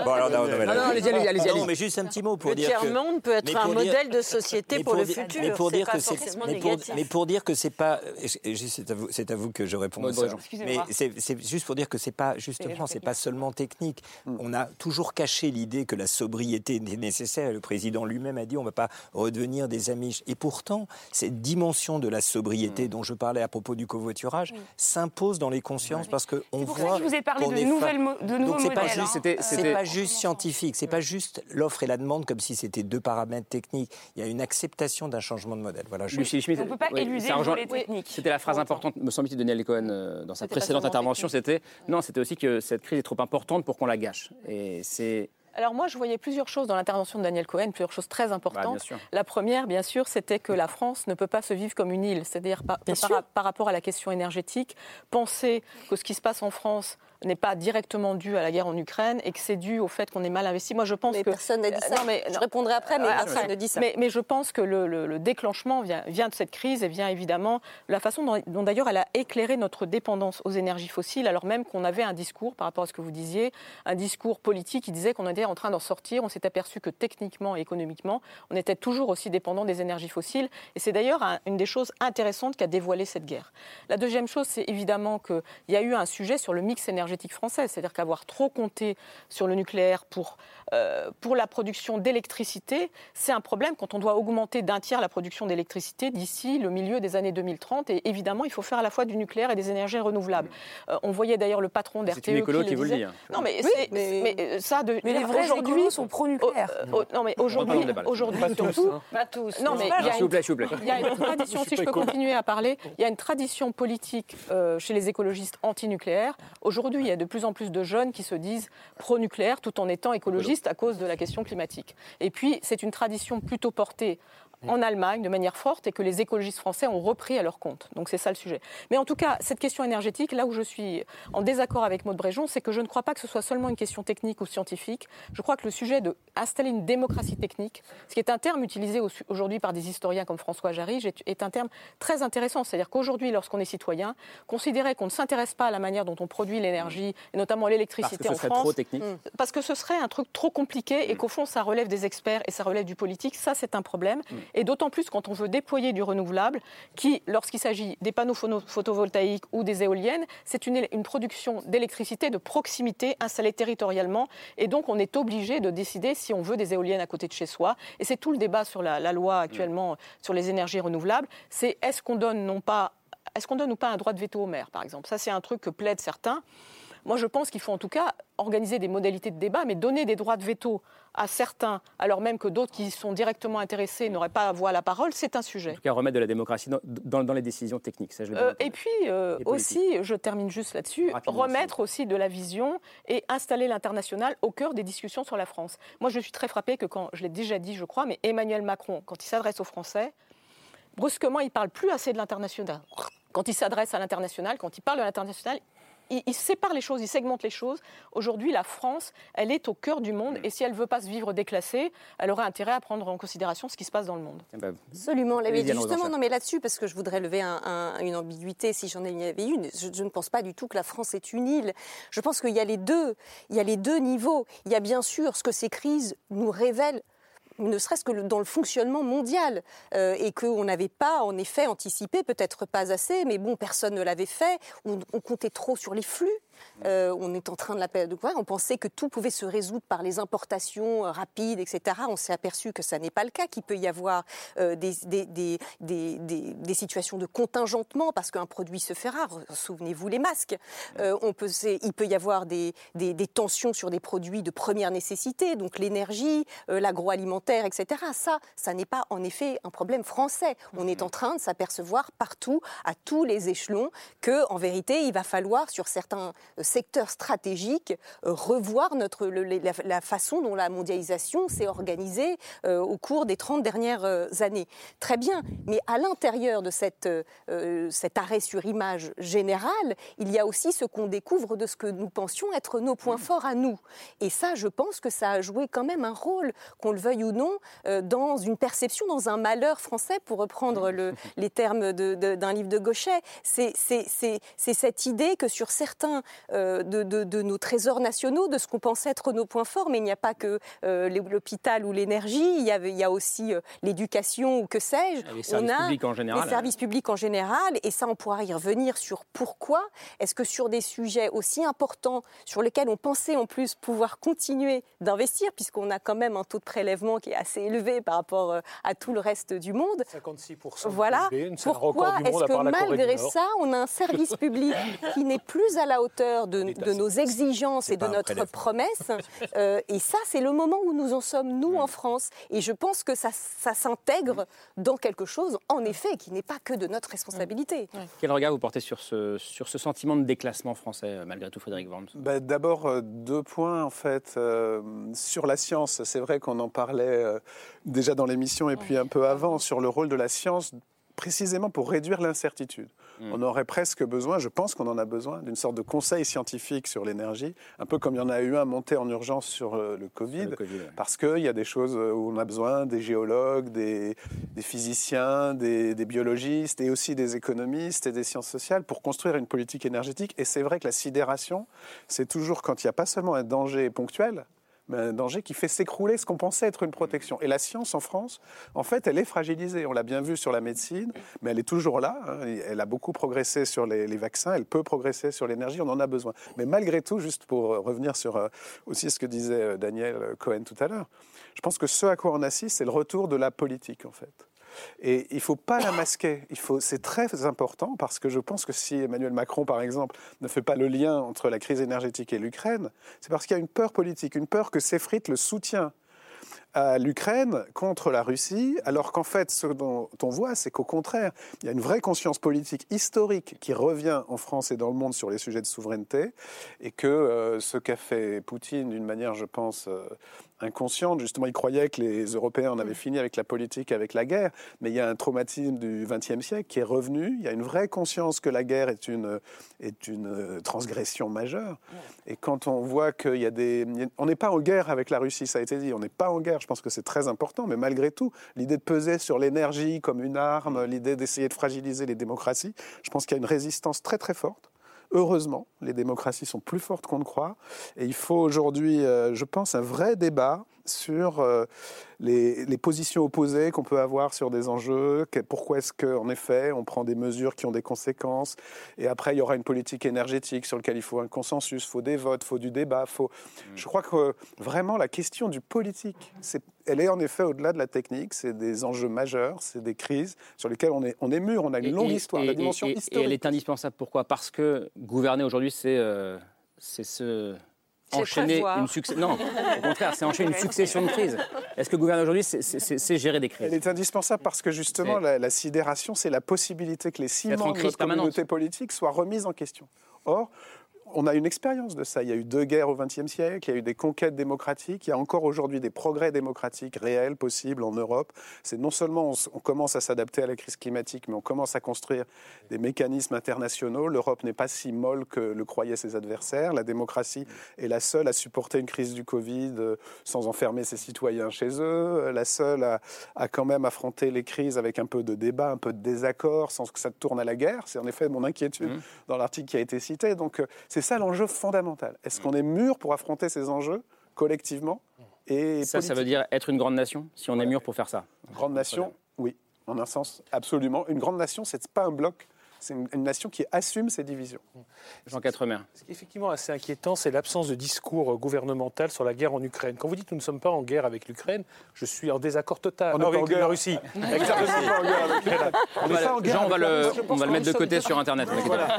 [LAUGHS] Bon, alors, non, non, allez-y, allez-y, allez-y, Non, mais juste un petit mot pour Le dire que- tiers-monde peut être un dire- modèle de société pour le futur. Mais pour dire pas que c'est forcément mais pour, négatif. mais pour dire que c'est pas c'est à vous c'est à vous que je réponds ça. Mais c'est juste pour dire que c'est pas justement c'est pas seulement technique. On a toujours caché l'idée que la sobriété était nécessaire. Le président lui-même a dit on va pas redevenir des Amish. Et pourtant cette dimension de la sobriété dont je parlais à propos du covoiturage s'impose dans les consciences parce que on pour ça voit que je vous ai parlé de nouvelles de nouveaux Donc c'est pas modèles, juste hein. c'est pas juste scientifique, c'est pas juste l'offre et la demande comme si c'était deux paramètres techniques. Il y a une acceptation d'un changement de modèle. Voilà. je- Lucie Schmitt, On peut pas oui, éluder rejoint- volet technique. C'était la phrase importante, me semble-t-il, de Daniel Cohen euh, dans sa précédente intervention. C'était non, c'était aussi que cette crise est trop importante pour qu'on la gâche. Et c'est Alors moi, je voyais plusieurs choses dans l'intervention de Daniel Cohen, plusieurs choses très importantes. Bah, sûr. La première, bien sûr, c'était que la France ne peut pas se vivre comme une île. C'est-à-dire par rapport à la question énergétique, penser que ce qui se passe en France n'est pas directement dû à la guerre en Ukraine et que c'est dû au fait qu'on est mal investi. Moi, je pense Mais que personne n'a dit ça. Non, mais Je répondrai après, mais personne ne dit ça. Mais, mais je pense que le, le- le déclenchement vient, vient de cette crise et vient évidemment de la façon dont, dont d'ailleurs elle a éclairé notre dépendance aux énergies fossiles, alors même qu'on avait un discours, par rapport à ce que vous disiez, un discours politique qui disait qu'on était en train d'en sortir. On s'est aperçu que techniquement et économiquement, on était toujours aussi dépendant des énergies fossiles. Et c'est d'ailleurs un- une des choses intéressantes qu'a dévoilé cette guerre. La deuxième chose, c'est évidemment qu'il y a eu un sujet sur le mix énergétique français, c'est-à-dire qu'avoir trop compté sur le nucléaire pour, euh, pour la production d'électricité, c'est un problème quand on doit augmenter d'un tiers la production d'électricité d'ici le milieu des années 2030. Et évidemment, il faut faire à la fois du nucléaire et des énergies renouvelables. Euh, on voyait d'ailleurs le patron d'RTE C'est une écolo qui le vous le disait. dit, hein. Non, mais, Oui, c'est- mais- mais, euh, ça, de, Mais les vrais écolos sont pro-nucléaire. Oh, oh, non, mais aujourd'hui, aujourd'hui Pas tous, hein. Pas tous. Non, mais il y a s'il vous plaît, s'il vous plaît. il y a une tradition, si je peux continuer à parler, il y a une tradition politique euh, chez les écologistes antinucléaires. Aujourd'hui, il y a de plus en plus de jeunes qui se disent pro-nucléaire tout en étant écologistes à cause de la question climatique. Et puis, c'est une tradition plutôt portée en Allemagne de manière forte et que les écologistes français ont repris à leur compte. Donc c'est ça le sujet. Mais en tout cas, cette question énergétique, là où je suis en désaccord avec Maud Bréjon, c'est que je ne crois pas que ce soit seulement une question technique ou scientifique. Je crois que le sujet d'installer une démocratie technique, ce qui est un terme utilisé aujourd'hui par des historiens comme François Jarry, est un terme très intéressant. C'est-à-dire qu'aujourd'hui, lorsqu'on est citoyen, considérer qu'on ne s'intéresse pas à la manière dont on produit l'énergie, et notamment l'électricité en France, trop technique. parce que ce serait un truc trop compliqué et qu'au fond, ça relève des experts et ça relève du politique, ça c'est un problème. Et d'autant plus quand on veut déployer du renouvelable, qui, lorsqu'il s'agit des panneaux photovoltaïques ou des éoliennes, c'est une, une production d'électricité de proximité installée territorialement. Et donc, on est obligé de décider si on veut des éoliennes à côté de chez soi. Et c'est tout le débat sur la, la loi actuellement sur les énergies renouvelables. C'est est-ce qu'on donne non pas est-ce qu'on donne ou pas un droit de veto au maire, par exemple? Ça, c'est un truc que plaident certains. Moi, je pense qu'il faut en tout cas organiser des modalités de débat, mais donner des droits de veto à certains, alors même que d'autres qui sont directement intéressés n'auraient pas à voix à la parole, c'est un sujet. En tout cas, remettre de la démocratie dans, dans, les décisions techniques. Ça, je euh, et puis euh, aussi, je termine juste là-dessus, remettre aussi. de la vision et installer l'international au cœur des discussions sur la France. Moi, je suis très frappée que quand, je l'ai déjà dit, je crois, mais Emmanuel Macron, quand il s'adresse aux Français, brusquement, il parle plus assez de l'international. Quand il s'adresse à l'international, quand il parle de l'international, il, sépare les choses, il segmente les choses. Aujourd'hui, la France, elle est au cœur du monde et si elle ne veut pas se vivre déclassée, elle aurait intérêt à prendre en considération ce qui se passe dans le monde. Eh ben, Absolument. justement, non, mais là-dessus, parce que je voudrais lever une ambiguïté si j'en avais une, je, je, ne pense pas du tout que la France est une île. Je pense qu'il y a les deux. Il y a les deux niveaux. Il y a bien sûr ce que ces crises nous révèlent ne serait-ce que dans le fonctionnement mondial, euh, et qu'on n'avait pas, en effet, anticipé, peut-être pas assez, mais bon, personne ne l'avait fait, on, comptait trop sur les flux, euh, on est en train de la de On pensait que tout pouvait se résoudre par les importations euh, rapides, etc. On s'est aperçu que ça n'est pas le cas, qu'il peut y avoir des, situations de contingentement parce qu'un produit se fait rare. Souvenez-vous les masques. on peut, il peut y avoir des, tensions sur des produits de première nécessité, donc l'énergie, l'agroalimentaire, etc. Ça, ça n'est pas en effet un problème français. On est en train de s'apercevoir partout, à tous les échelons, que en vérité, il va falloir sur certains secteur stratégique, euh, revoir notre, la, façon dont la mondialisation s'est organisée euh, au cours des 30 dernières euh, années. Très bien, mais à l'intérieur de cette, cet arrêt sur image générale, il y a aussi ce qu'on découvre de ce que nous pensions être nos points forts à nous. Et ça, je pense que ça a joué quand même un rôle, qu'on le veuille ou non, dans une perception, dans un malheur français, pour reprendre le, les termes d'un livre de Gauchet. C'est cette idée que sur certains euh, de, nos trésors nationaux, de ce qu'on pensait être nos points forts, mais il n'y a pas que euh, l'hôpital ou l'énergie, il, il, y a aussi euh, l'éducation ou que sais-je. Les services on a publics en général. Les services publics en général, et ça on pourra y revenir sur pourquoi est-ce que sur des sujets aussi importants, sur lesquels on pensait en plus pouvoir continuer d'investir, puisqu'on a quand même un taux de prélèvement qui est assez élevé par rapport à tout le reste du monde. 56%. Voilà. pourquoi est-ce que malgré ça, on a un service public [LAUGHS] qui n'est plus à la hauteur de, nos exigences et de notre promesse. [LAUGHS] Euh, et ça, c'est le moment où nous en sommes, nous, en France. Et je pense que ça, s'intègre dans quelque chose, en effet, qui n'est pas que de notre responsabilité. Quel regard vous portez sur ce, sur ce sentiment de déclassement français, euh, malgré tout, Frédéric Worms? Bah, D'abord, euh, deux points, en fait. sur la science, c'est vrai qu'on en parlait déjà dans l'émission et puis un peu avant, sur le rôle de la science précisément pour réduire l'incertitude. Hmm. On aurait presque besoin, je pense qu'on en a besoin, d'une sorte de conseil scientifique sur l'énergie, un peu comme il y en a eu un monté en urgence sur euh, le Covid, parce qu'il y a des choses où on a besoin des géologues, des, physiciens, des, des, biologistes et aussi des économistes et des sciences sociales pour construire une politique énergétique. Et c'est vrai que la sidération, c'est toujours quand il n'y a pas seulement un danger ponctuel, un danger qui fait s'écrouler ce qu'on pensait être une protection. Et la science en France, en fait, elle est fragilisée. On l'a bien vu sur la médecine, mais elle est toujours là. Hein. Elle a beaucoup progressé sur les, vaccins, elle peut progresser sur l'énergie, on en a besoin. Mais malgré tout, juste pour revenir sur euh, aussi ce que disait euh, Daniel Cohen tout à l'heure, je pense que ce à quoi on assiste, c'est le retour de la politique, en fait. Et il ne faut pas la masquer. C'est très important parce que je pense que si Emmanuel Macron, par exemple, ne fait pas le lien entre la crise énergétique et l'Ukraine, c'est parce qu'il y a une peur politique, une peur que s'effrite le soutien à l'Ukraine contre la Russie, alors qu'en fait, ce dont on voit, c'est qu'au contraire, il y a une vraie conscience politique historique qui revient en France et dans le monde sur les sujets de souveraineté, et que euh, ce qu'a fait Poutine d'une manière, je pense, euh, inconsciente. Justement, il croyait que les Européens en avaient fini avec la politique, avec la guerre, mais il y a un traumatisme du XXe siècle qui est revenu. Il y a une vraie conscience que la guerre est une, est une euh, transgression majeure. Et quand on voit qu'il y a des... On n'est pas en guerre avec la Russie, ça a été dit, on n'est pas en guerre, je pense que c'est très important, mais malgré tout, l'idée de peser sur l'énergie comme une arme, l'idée d'essayer de fragiliser les démocraties, je pense qu'il y a une résistance très très forte. Heureusement, les démocraties sont plus fortes qu'on ne croit. Et il faut aujourd'hui, euh, je pense, un vrai débat sur euh, les, positions opposées qu'on peut avoir sur des enjeux. pourquoi est-ce qu'en effet, on prend des mesures qui ont des conséquences Et après, il y aura une politique énergétique sur laquelle il faut un consensus, il faut des votes, il faut du débat. Faut... Mm. Je crois que vraiment, la question du politique, elle est en effet au-delà de la technique. C'est des enjeux majeurs, c'est des crises sur lesquelles on est, on est mûr. On a une longue histoire, la dimension historique. Et elle est indispensable. Pourquoi? Parce que gouverner aujourd'hui, c'est euh, c'est ce enchaîner une succession. Non, au contraire, c'est enchaîner une succession de crises. Est-ce que gouverner aujourd'hui, c'est gérer des crises Elle est indispensable parce que justement, la, sidération, c'est la possibilité que les ciments de notre communauté politique soient remis en question. Or, on a une expérience de ça. Il y a eu deux guerres au XXe siècle, il y a eu des conquêtes démocratiques, il y a encore aujourd'hui des progrès démocratiques réels possibles en Europe. C'est non seulement on, commence à s'adapter à la crise climatique, mais on commence à construire des mécanismes internationaux. L'Europe n'est pas si molle que le croyaient ses adversaires. La démocratie est la seule à supporter une crise du Covid euh, sans enfermer ses citoyens chez eux, euh, la seule à, quand même affronter les crises avec un peu de débat, un peu de désaccord, sans que ça tourne à la guerre. C'est en effet mon inquiétude mmh. dans l'article qui a été cité. Donc euh, c'est c'est ça l'enjeu fondamental. Est-ce qu'on est mûr pour affronter ces enjeux collectivement et Ça, ça veut dire être une grande nation, si on est mûr pour faire ça. Grande nation, oui, en un sens, absolument. Une grande nation, c'est pas un bloc c'est une, nation qui assume ses divisions. Jean Quatremer. Ce qui est effectivement assez inquiétant, c'est l'absence de discours gouvernemental sur la guerre en Ukraine. Quand vous dites que nous ne sommes pas en guerre avec l'Ukraine, je suis en désaccord total on [LAUGHS] avec la Russie. Exactement. on va, Jean, on va le, on va le mettre de côté sur Internet. Voilà.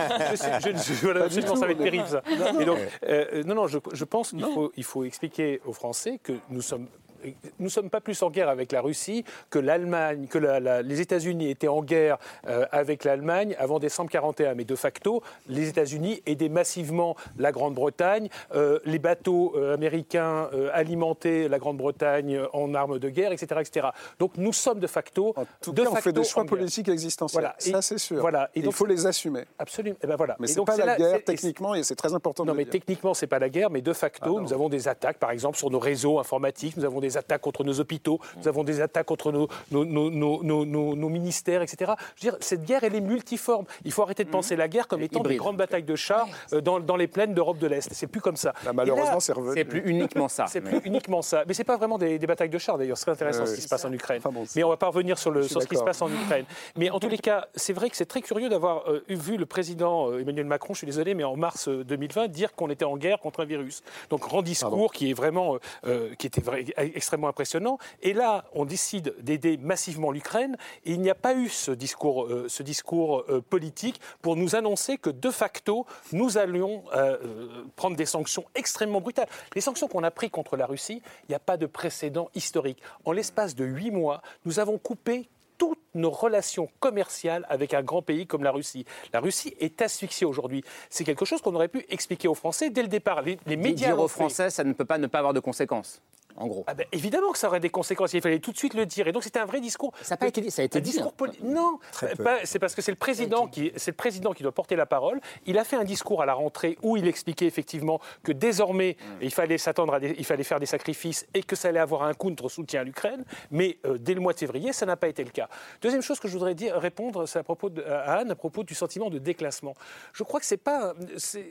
Je, je, ça va être terrible ça. Et donc, euh, non, non, je, pense qu'il faut, il faut expliquer aux Français que nous sommes nous ne sommes pas plus en guerre avec la Russie que l'Allemagne, que les États-Unis étaient en guerre euh, avec l'Allemagne avant décembre 41. Mais de facto, les États-Unis aidaient massivement la Grande-Bretagne. Euh, les bateaux euh, américains alimentaient la Grande-Bretagne en armes de guerre, etc., etc. Donc nous sommes de facto. En tout cas, on fait des choix politiques existentiels. Voilà. Ça, c'est sûr. Voilà. Et il faut les assumer. Absolument. Et eh ben voilà. Mais ce n'est pas la guerre techniquement, et c'est très important. Non, de mais dire. techniquement, c'est pas la guerre, mais de facto, ah nous avons des attaques, par exemple, sur nos réseaux informatiques. Nous avons des attaques contre nos hôpitaux, nous avons des attaques contre nos, nos, ministères, etc. Je veux dire, cette guerre, elle est multiforme. Il faut arrêter de penser la guerre comme étant des grandes batailles de chars euh, dans, dans les plaines d'Europe de l'Est. C'est plus comme ça. Bah, malheureusement, c'est revenu. C'est plus uniquement ça. C'est plus uniquement ça. Mais c'est pas vraiment des, batailles de chars, d'ailleurs. C'est très intéressant ce qui se passe en Ukraine. mais on va pas revenir sur, le, sur ce qui se passe en Ukraine. Mais en tous les cas, c'est vrai que c'est très curieux d'avoir euh, vu le président euh, Emmanuel Macron, je suis désolé, mais en mars 2020, dire qu'on était en guerre contre un virus. Donc, grand discours qui est vraiment, qui était extrêmement impressionnant. Et là, on décide d'aider massivement l'Ukraine et il n'y a pas eu ce discours, euh, ce discours euh, politique pour nous annoncer que de facto, nous allions euh, prendre des sanctions extrêmement brutales. Les sanctions qu'on a prises contre la Russie, il n'y a pas de précédent historique. En l'espace de huit mois, nous avons coupé toutes nos relations commerciales avec un grand pays comme la Russie. La Russie est asphyxiée aujourd'hui. C'est quelque chose qu'on aurait pu expliquer aux Français dès le départ. Les, médias dire aux Français, ça ne peut pas ne pas avoir de conséquences en gros. Ah ben, évidemment que ça aurait des conséquences. Il fallait tout de suite le dire. Et donc c'était un vrai discours. Ça n'a pas été dit. Ça a été un discours hein. Non, c'est parce que c'est le président qui, c'est le président qui doit porter la parole. Il a fait un discours à la rentrée où il expliquait effectivement que désormais mm. il fallait s'attendre, à il fallait faire des sacrifices et que ça allait avoir un contre-soutien à l'Ukraine. Mais euh, dès le mois de février, ça n'a pas été le cas. Deuxième chose que je voudrais dire, répondre, c'est à propos de, à Anne à propos du sentiment de déclassement. Je crois que c'est pas, c'est,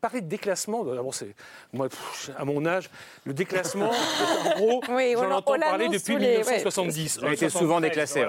parler de déclassement. D'abord, c'est moi, à mon âge, le déclassement, [LAUGHS] en gros. [LAUGHS] Oui, J'en entends parler depuis 1970. On a été souvent déclassé.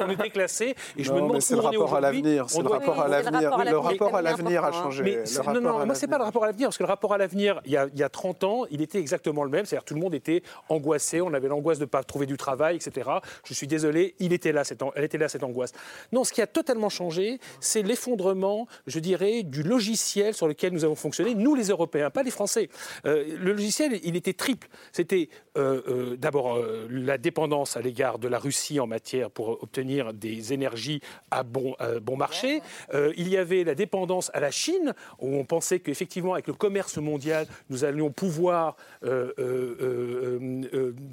On était classé et je me demande c'est le rapport à l'avenir. C'est le rapport à l'avenir. Le rapport à l'avenir a changé. Non, non, moi c'est pas le rapport à l'avenir parce que le rapport à l'avenir, il y a 30 ans, il était exactement le même. C'est-à-dire tout le monde était angoissé. On avait l'angoisse de ne pas trouver du travail, etc. Je suis désolé, il était là, elle était là cette angoisse. Non, ce qui a totalement changé, c'est l'effondrement, je dirais, du logiciel sur lequel nous avons fonctionné, nous les Européens, pas les Français. Euh, le logiciel, il était triple. C'était euh, euh, d'abord euh, la dépendance à l'égard de la Russie en matière pour obtenir des énergies à bon, bon marché. il y avait la dépendance à la Chine, où on pensait qu'effectivement, avec le commerce mondial, nous allions pouvoir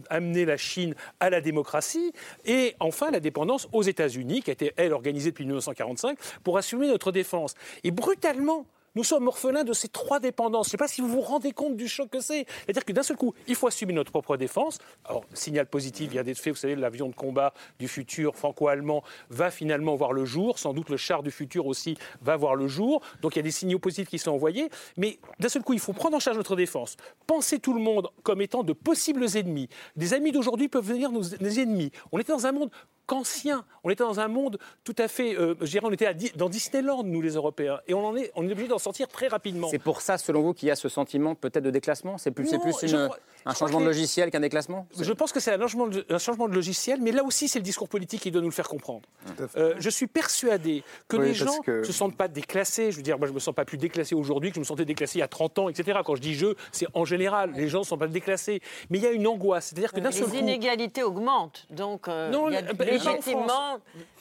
amener la Chine à la démocratie. Et enfin, la dépendance aux États-Unis, qui a été, elle, organisée depuis 1945, pour assumer notre défense. Et brutalement, nous sommes orphelins de ces trois dépendances. Je ne sais pas si vous vous rendez compte du choc que c'est. C'est-à-dire que d'un seul coup, il faut assumer notre propre défense. Alors, signal positif vient d'être fait. Vous savez, l'avion de combat du futur franco-allemand va finalement voir le jour. Sans doute le char du futur aussi va voir le jour. Donc il y a des signaux positifs qui sont envoyés. Mais d'un seul coup, il faut prendre en charge notre défense. Penser tout le monde comme étant de possibles ennemis. Des amis d'aujourd'hui peuvent devenir nos ennemis. On était dans un monde qu'ancien. On était dans un monde tout à fait, euh, je dirais, on était dans Disneyland, nous les Européens, et on, en est, on est obligé d'en sortir très rapidement. C'est pour ça, selon vous, qu'il y a ce sentiment peut-être de déclassement? C'est plus, plus un changement de logiciel qu'un déclassement? Je pense que c'est un changement, de, un changement de logiciel, mais là aussi, c'est le discours politique qui doit nous le faire comprendre. Euh, je suis persuadé que les gens ne se sentent pas déclassés. Je veux dire, moi, je ne me sens pas plus déclassé aujourd'hui que je me sentais déclassé il y a 30 ans, etc. Quand je dis je, c'est en général, les gens ne sont pas déclassés. Mais il y a une angoisse. C'est-à-dire que d'un Les inégalités augmentent, donc euh, non, il y a effectivement...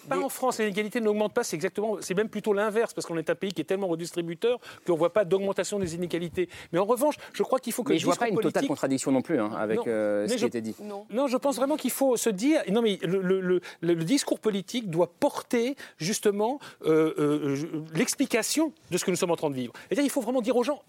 Pas en France, l'inégalité n'augmente pas, c'est exactement, c'est même plutôt l'inverse, parce qu'on est un pays qui est tellement redistributeur qu'on ne voit pas d'augmentation des inégalités. Mais en revanche, je crois qu'il faut que. Mais je ne vois pas une totale contradiction non plus hein, avec euh, ce qui a été dit. Non. je pense vraiment qu'il faut se dire. Non, mais le, discours politique doit porter justement euh, euh, l'explication de ce que nous sommes en train de vivre. C'est-à-dire, il faut vraiment dire aux gens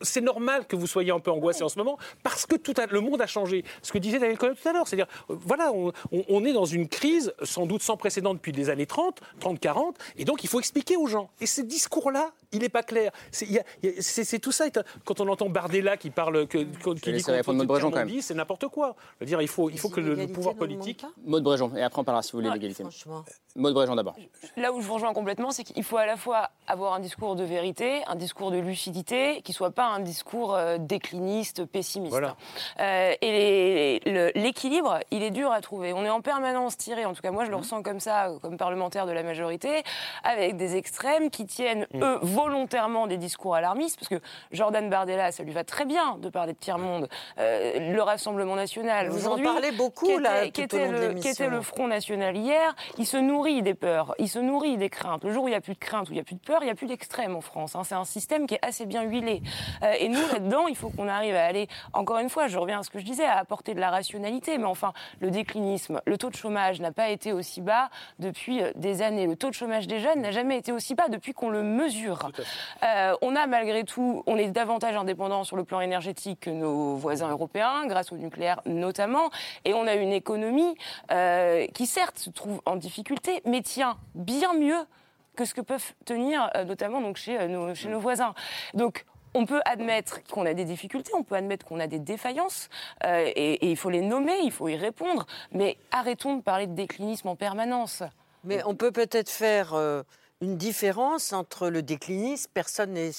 c'est normal que vous soyez un peu angoissé en ce moment parce que tout le monde a changé. Ce que disait Daniel Cohen tout à l'heure, c'est-à-dire, euh, voilà, on, est dans une crise sans doute sans précédent depuis les années 30, 30, 40, et donc il faut expliquer aux gens. Et ce discours-là, il n'est pas clair. C'est tout ça. Quand on entend Bardella qui parle, que, qui dit qu'on c'est n'importe quoi. Je veux dire, il faut, il faut que le, pouvoir politique. Maud Brejon, et après on parlera si vous voulez l'égalité. Maud Brejon d'abord. Là où je vous rejoins complètement, c'est qu'il faut à la fois avoir un discours de vérité, un discours de lucidité, qui soit pas un discours euh, décliniste, pessimiste. Euh, et l'équilibre, il est dur à trouver. On est en permanence tiré, en tout cas moi je le mmh. ressens comme ça, comme parlementaire de la majorité, avec des extrêmes qui tiennent, mmh. eux, volontairement des discours alarmistes, parce que Jordan Bardella, ça lui va très bien de parler de tiers-monde. Euh, le Rassemblement national, Vous en parlez beaucoup, qui était, là, qui était, le, qui était le Front national hier, il se nourrit des peurs, il se nourrit des craintes. Le jour où il n'y a plus de crainte, où il n'y a plus de peur, il n'y a plus d'extrême en France. Hein. C'est un système qui est assez bien huilé. Euh, et nous, là-dedans, il faut qu'on arrive à aller, encore une fois, je reviens à ce que je disais, à apporter de la rationalité. Mais enfin, le déclinisme, le taux de chômage n'a pas été aussi bas depuis euh, des années. Le taux de chômage des jeunes n'a jamais été aussi bas depuis qu'on le mesure. Euh, on a malgré tout, on est davantage indépendant sur le plan énergétique que nos voisins européens, grâce au nucléaire notamment. Et on a une économie qui, certes, se trouve en difficulté, mais tient bien mieux que ce que peuvent tenir notamment donc chez nos, chez nos voisins. Donc on peut admettre qu'on a des difficultés, on peut admettre qu'on a des défaillances, euh, et, il faut les nommer, il faut y répondre, mais arrêtons de parler de déclinisme en permanence. Mais on peut peut-être faire euh, une différence entre le déclinisme, personne n'est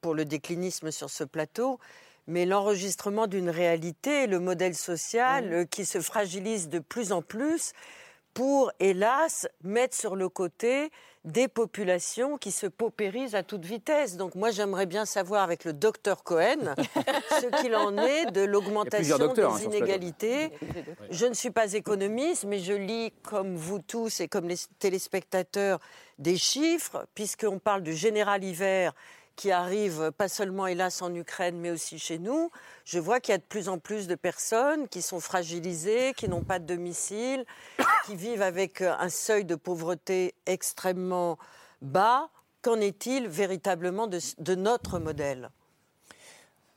pour le déclinisme sur ce plateau, mais l'enregistrement d'une réalité, le modèle social mmh. euh, qui se fragilise de plus en plus pour, hélas, mettre sur le côté des populations qui se paupérisent à toute vitesse. Donc moi, j'aimerais bien savoir avec le docteur Cohen [LAUGHS] ce qu'il en est de l'augmentation des hein, inégalités. Je ne suis pas économiste, mais je lis comme vous tous et comme les téléspectateurs des chiffres, puisqu'on parle du général hiver qui arrive pas seulement hélas en Ukraine, mais aussi chez nous, je vois qu'il y a de plus en plus de personnes qui sont fragilisées, qui n'ont pas de domicile, qui vivent avec un seuil de pauvreté extrêmement bas. Qu'en est-il véritablement de, notre modèle?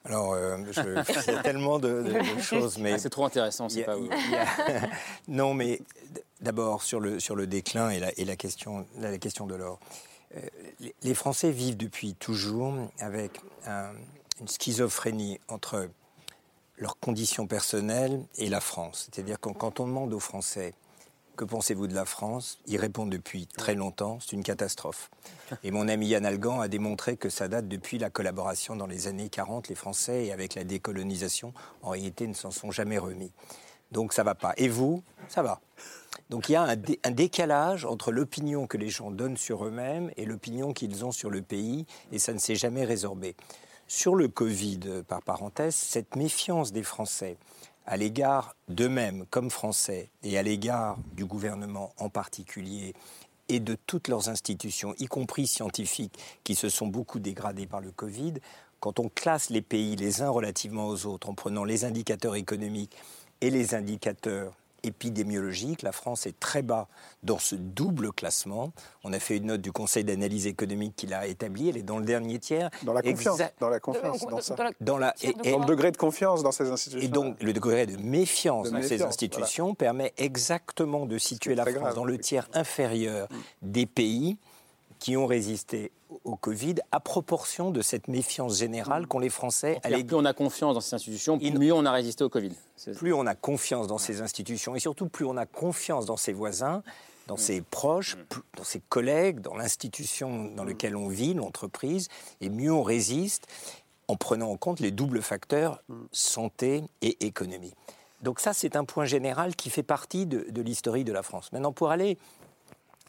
Alors, euh, je tellement de, choses, mais ah, c'est trop intéressant, c'est pas vous. [LAUGHS] non, mais d'abord sur le sur le déclin et la, et la question la question de l'or. Euh, les Français vivent depuis toujours avec une schizophrénie entre leurs conditions personnelles et la France. C'est-à-dire que quand on demande aux Français que pensez-vous de la France Ils répondent depuis très longtemps, c'est une catastrophe. Et mon ami Yann Algan a démontré que ça date depuis la collaboration dans les années 40. Les Français, et avec la décolonisation, en réalité, ne s'en sont jamais remis. Donc ça va pas. Et vous, ça va. Donc il y a un, décalage entre l'opinion que les gens donnent sur eux-mêmes et l'opinion qu'ils ont sur le pays, et ça ne s'est jamais résorbé. Sur le Covid, par parenthèse, cette méfiance des Français à l'égard d'eux-mêmes comme Français et à l'égard du gouvernement en particulier et de toutes leurs institutions, y compris scientifiques, qui se sont beaucoup dégradées par le Covid, quand on classe les pays les uns relativement aux autres en prenant les indicateurs économiques et les indicateurs épidémiologique. La France est très bas dans ce double classement. On a fait une note du Conseil d'analyse économique qui l'a établie. Elle est dans le dernier tiers. Dans la confiance. Dans la confiance. Dans, ça. Dans, la, et, le degré de confiance dans ces institutions. Et donc le degré de méfiance dans ces institutions permet exactement de situer la France dans le tiers inférieur des pays qui ont résisté au Covid à proportion de cette méfiance générale qu'ont les Français. Plus on a confiance dans ces institutions, mieux on a résisté au Covid. Plus on a confiance dans ces institutions et surtout plus on a confiance dans ses voisins, dans mm. ses proches, mm. dans ses collègues, dans l'institution dans mm. laquelle on vit, l'entreprise, et mieux on résiste en prenant en compte les doubles facteurs santé et économie. Donc ça, c'est un point général qui fait partie de, de l'historique de la France. Maintenant, pour aller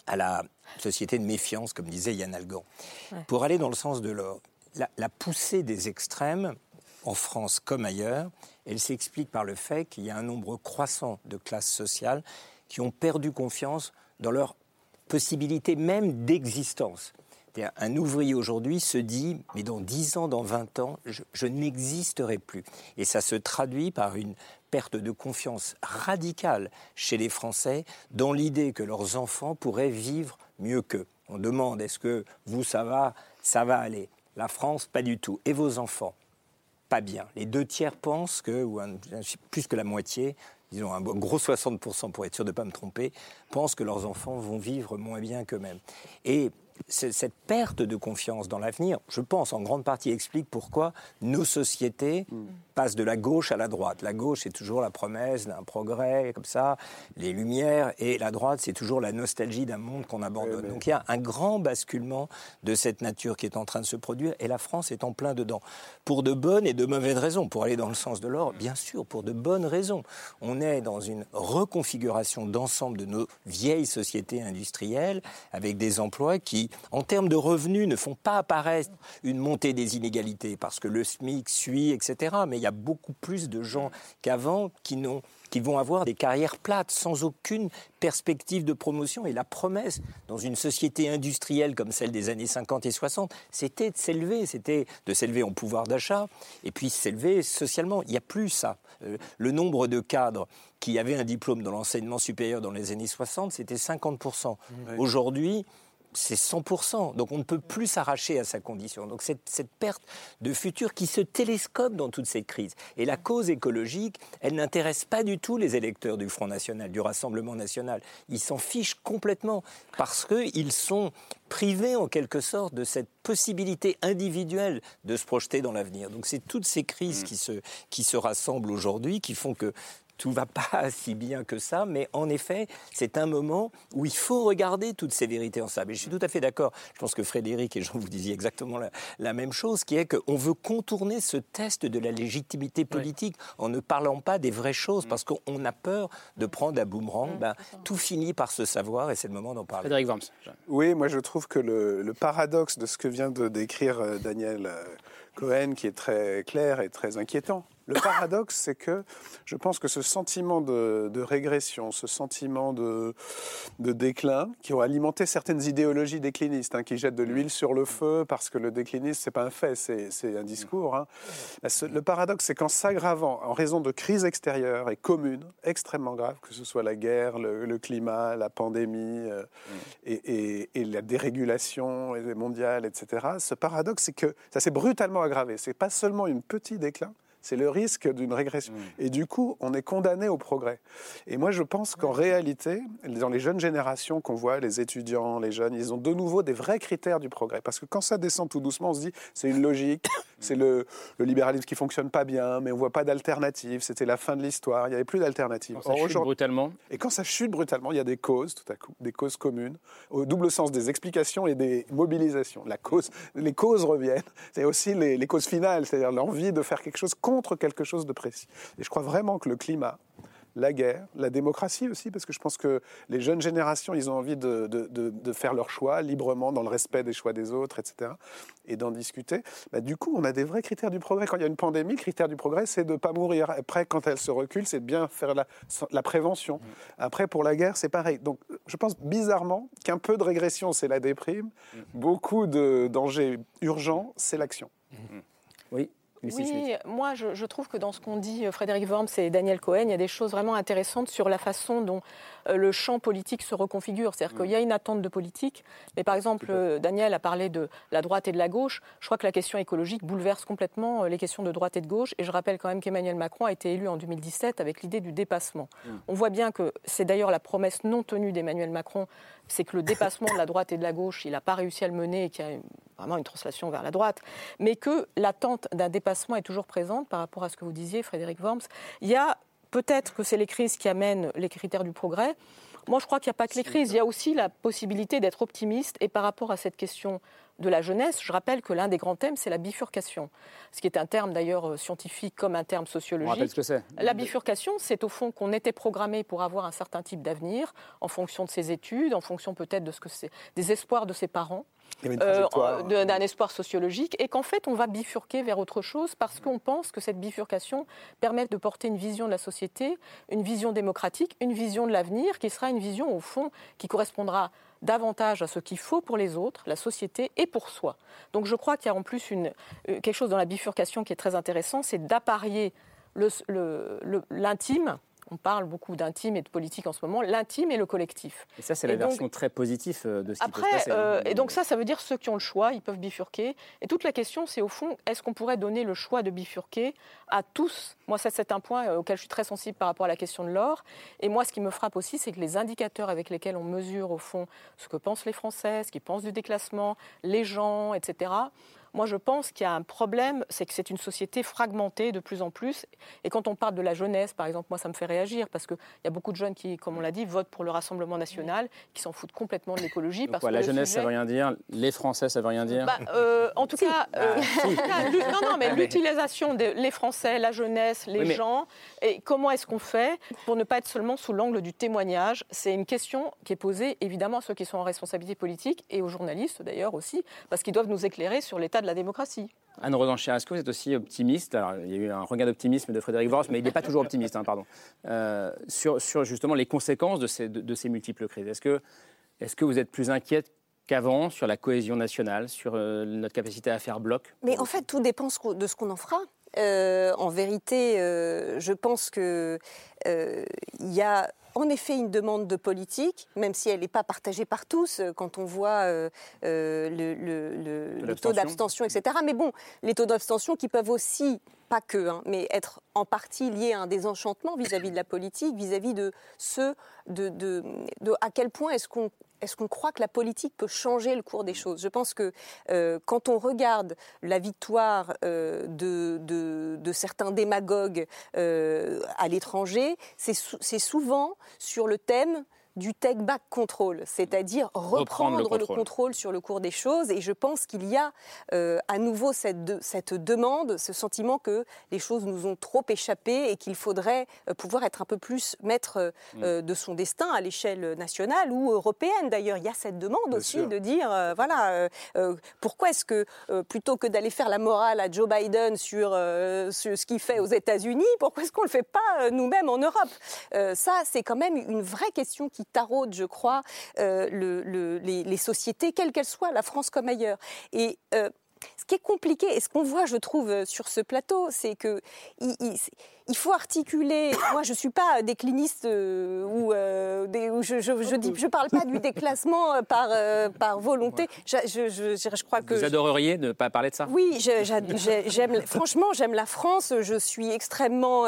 à la société de méfiance, comme disait Yann Algan. Pour aller dans le sens de l'or, la, poussée des extrêmes, en France comme ailleurs, elle s'explique par le fait qu'il y a un nombre croissant de classes sociales qui ont perdu confiance dans leur possibilité même d'existence. Un ouvrier aujourd'hui se dit, mais dans 10 ans, dans 20 ans, je, n'existerai plus. Et ça se traduit par une perte de confiance radicale chez les Français dans l'idée que leurs enfants pourraient vivre mieux qu'eux. On demande est-ce que vous, ça va Ça va aller? La France, pas du tout. Et vos enfants? Pas bien. Les deux tiers pensent que, ou plus que la moitié, disons un gros 60% pour être sûr de ne pas me tromper, pensent que leurs enfants vont vivre moins bien qu'eux-mêmes. Et cette perte de confiance dans l'avenir, je pense, en grande partie explique pourquoi nos sociétés mm. passent de la gauche à la droite. La gauche, c'est toujours la promesse d'un progrès, comme ça, les lumières, et la droite, c'est toujours la nostalgie d'un monde qu'on abandonne. Donc il y a un grand basculement de cette nature qui est en train de se produire, et la France est en plein dedans. Pour de bonnes et de mauvaises raisons. Pour aller dans le sens de l'or, bien sûr, pour de bonnes raisons. On est dans une reconfiguration d'ensemble de nos vieilles sociétés industrielles, avec des emplois qui en termes de revenus, ne font pas apparaître une montée des inégalités, parce que le SMIC suit, etc. Mais il y a beaucoup plus de gens qu'avant qui qui vont avoir des carrières plates, sans aucune perspective de promotion. Et la promesse, dans une société industrielle comme celle des années 50 et 60, c'était de s'élever, c'était de s'élever en pouvoir d'achat, et puis s'élever socialement. Il n'y a plus ça. Euh, le nombre de cadres qui avaient un diplôme dans l'enseignement supérieur dans les années 60, c'était 50%. Aujourd'hui, c'est 100%. Donc on ne peut plus s'arracher à sa condition. Donc cette, cette, perte de futur qui se télescope dans toute cette crise. Et la cause écologique, elle n'intéresse pas du tout les électeurs du Front National, du Rassemblement National. Ils s'en fichent complètement parce qu'ils sont privés en quelque sorte de cette possibilité individuelle de se projeter dans l'avenir. Donc c'est toutes ces crises mmh. qui se, qui se rassemblent aujourd'hui qui font que tout va pas [LAUGHS] si bien que ça, mais en effet, c'est un moment où il faut regarder toutes ces vérités en Et je suis tout à fait d'accord. Je pense que Frédéric et Jean vous disiez exactement la, même chose, qui est qu'on veut contourner ce test de la légitimité politique en ne parlant pas des vraies choses, parce qu'on a peur de prendre à boomerang. Ben, tout finit par se savoir, et c'est le moment d'en parler. Frédéric Worms. Oui, moi je trouve que le, le, paradoxe de ce que vient de décrire euh, Daniel euh, Cohen, qui est très clair et très inquiétant, le paradoxe, c'est que je pense que ce sentiment de, régression, ce sentiment de, déclin, qui ont alimenté certaines idéologies déclinistes, hein, qui jettent de l'huile sur le feu parce que le déclinisme, c'est pas un fait, c'est un discours. Hein. Le paradoxe, c'est qu'en s'aggravant, en raison de crises extérieures et communes extrêmement graves, que ce soit la guerre, le, climat, la pandémie euh, et, et, la dérégulation mondiale, etc., ce paradoxe, c'est que ça s'est brutalement aggravé. C'est pas seulement un petit déclin, c'est le risque d'une régression. Mm. Et du coup, on est condamné au progrès. Et moi, je pense qu'en réalité, dans les jeunes générations qu'on voit, les étudiants, les jeunes, ils ont de nouveau des vrais critères du progrès. Parce que quand ça descend tout doucement, on se dit, c'est une logique, c'est le, libéralisme qui fonctionne pas bien, mais on voit pas d'alternative, c'était la fin de l'histoire, il n'y avait plus d'alternative. Quand ça chute brutalement Et quand ça chute brutalement, il y a des causes, tout à coup, des causes communes, au double sens des explications et des mobilisations. La cause, les causes reviennent, c'est aussi les, les causes finales, c'est-à-dire l'envie de faire quelque chose contre quelque chose de précis. Et je crois vraiment que le climat, la guerre, la démocratie aussi, parce que je pense que les jeunes générations, ils ont envie de, de, faire leur choix librement, dans le respect des choix des autres, etc., et d'en discuter. Bah, du coup, on a des vrais critères du progrès. Quand il y a une pandémie, le critère du progrès, c'est de ne pas mourir. Après, quand elle se recule, c'est de bien faire la, la prévention. Mmh. Après, pour la guerre, c'est pareil. Donc, je pense bizarrement qu'un peu de régression, c'est la déprime. Mmh. Beaucoup de dangers urgents, c'est l'action. Oui. Oui, moi je, trouve que dans ce qu'ont dit euh, Frédéric Worms et Daniel Cohen, il y a des choses vraiment intéressantes sur la façon dont le champ politique se reconfigure. C'est-à-dire qu'il y a une attente de politique, mais par exemple, euh, Daniel a parlé de la droite et de la gauche. Je crois que la question écologique bouleverse complètement les questions de droite et de gauche. Et je rappelle quand même qu'Emmanuel Macron a été élu en 2017 avec l'idée du dépassement. Mm. On voit bien que c'est d'ailleurs la promesse non tenue d'Emmanuel Macron c'est que le dépassement de la droite et de la gauche, il n'a pas réussi à le mener et qu'il y a vraiment une translation vers la droite, mais que l'attente d'un dépassement est toujours présente par rapport à ce que vous disiez, Frédéric Worms. Il y a peut-être que c'est les crises qui amènent les critères du progrès. Moi, je crois qu'il n'y a pas que les crises, il y a aussi la possibilité d'être optimiste. Et par rapport à cette question de la jeunesse, je rappelle que l'un des grands thèmes, c'est la bifurcation. Ce qui est un terme d'ailleurs euh, scientifique comme un terme sociologique. On ce que c'est. La bifurcation, c'est au fond qu'on était programmé pour avoir un certain type d'avenir en fonction de ses études, en fonction peut-être de ce que c'est, des espoirs de ses parents. Euh, d'un espoir sociologique, et qu'en fait on va bifurquer vers autre chose parce qu'on pense que cette bifurcation permet de porter une vision de la société, une vision démocratique, une vision de l'avenir qui sera une vision au fond qui correspondra davantage à ce qu'il faut pour les autres, la société et pour soi. Donc je crois qu'il y a en plus une, euh, quelque chose dans la bifurcation qui est très intéressant, c'est d'apparier l'intime on parle beaucoup d'intime et de politique en ce moment, l'intime et le collectif. Et ça, c'est la version très positive euh, de ce qui après, peut se passer. Hein. Euh, et donc ça, ça veut dire ceux qui ont le choix, ils peuvent bifurquer. Et toute la question, c'est au fond, est-ce qu'on pourrait donner le choix de bifurquer à tous? Moi, ça, c'est un point euh, auquel je suis très sensible par rapport à la question de l'or. Et moi, ce qui me frappe aussi, c'est que les indicateurs avec lesquels on mesure, au fond, ce que pensent les Français, ce qu'ils pensent du déclassement, les gens, etc., moi, je pense qu'il y a un problème, c'est que c'est une société fragmentée de plus en plus. Et quand on parle de la jeunesse, par exemple, moi, ça me fait réagir parce qu'il y a beaucoup de jeunes qui, comme on l'a dit, votent pour le Rassemblement national, qui s'en foutent complètement de l'écologie. Parce que la jeunesse, ça veut rien dire. Les Français, ça veut rien dire. Bah, euh, en tout cas, euh, ah, [LAUGHS] non, non, mais l'utilisation des les Français, la jeunesse, les gens, et comment est-ce qu'on fait pour ne pas être seulement sous l'angle du témoignage? C'est une question qui est posée évidemment à ceux qui sont en responsabilité politique et aux journalistes d'ailleurs aussi, parce qu'ils doivent nous éclairer sur l'état de la démocratie. Anne Rodancher, est-ce que vous êtes aussi optimiste Alors, Il y a eu un regain d'optimisme de Frédéric Vors, mais il n'est pas toujours optimiste, hein, pardon, euh, sur, sur, justement les conséquences de ces, de, ces multiples crises. Est-ce que, est que vous êtes plus inquiète qu'avant sur la cohésion nationale, sur euh, notre capacité à faire bloc? Mais en fait, tout dépend de ce qu'on en fera. Euh, en vérité, je pense qu'il y a en effet une demande de politique, même si elle n'est pas partagée par tous, euh, quand on voit euh, euh, le, taux d'abstention, etc. Mais bon, les taux d'abstention qui peuvent aussi, pas que, hein, mais être en partie liés à un désenchantement vis-à-vis de la politique, vis-à-vis de ce, de, de, à quel point est-ce qu'on est-ce qu'on croit que la politique peut changer le cours des choses? Je pense que euh, quand on regarde la victoire euh, de, de, certains démagogues euh, à l'étranger, c'est souvent sur le thème du take back control, c'est-à-dire reprendre, le, contrôle. sur le cours des choses. Et je pense qu'il y a euh, à nouveau cette, cette, demande, ce sentiment que les choses nous ont trop échappé et qu'il faudrait euh, pouvoir être un peu plus maître euh, mm. de son destin à l'échelle nationale ou européenne. D'ailleurs, il y a cette demande aussi de dire, voilà, pourquoi est-ce que plutôt que d'aller faire la morale à Joe Biden sur, sur ce qu'il fait aux États-Unis, pourquoi est-ce qu'on ne le fait pas nous-mêmes en Europe? Ça, c'est quand même une vraie question qui taraude, je crois, euh, le, les, sociétés, quelles qu'elles soient, la France comme ailleurs. Et euh, ce qui est compliqué, et ce qu'on voit, je trouve, euh, sur ce plateau, c'est que il faut articuler. Moi, je ne suis pas décliniste euh, ou, euh, je, je parle pas du déclassement euh, par, par volonté. Je, je, crois que vous adoreriez ne pas parler de ça? Oui, j'aime. franchement, j'aime la France. Je suis extrêmement.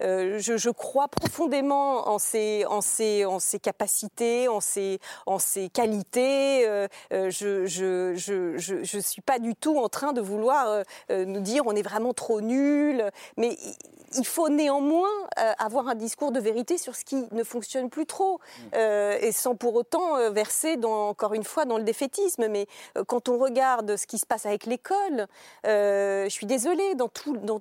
je, crois profondément en ses, en ses, en ses capacités, en ses, en ses qualités. je, je, suis pas du tout en train de vouloir nous dire on est vraiment trop nul. Mais il faut néanmoins euh, avoir un discours de vérité sur ce qui ne fonctionne plus trop, euh, et sans pour autant euh, verser, dans, encore une fois, dans le défaitisme. Mais quand on regarde ce qui se passe avec l'école, je suis désolée, dans tout, dans,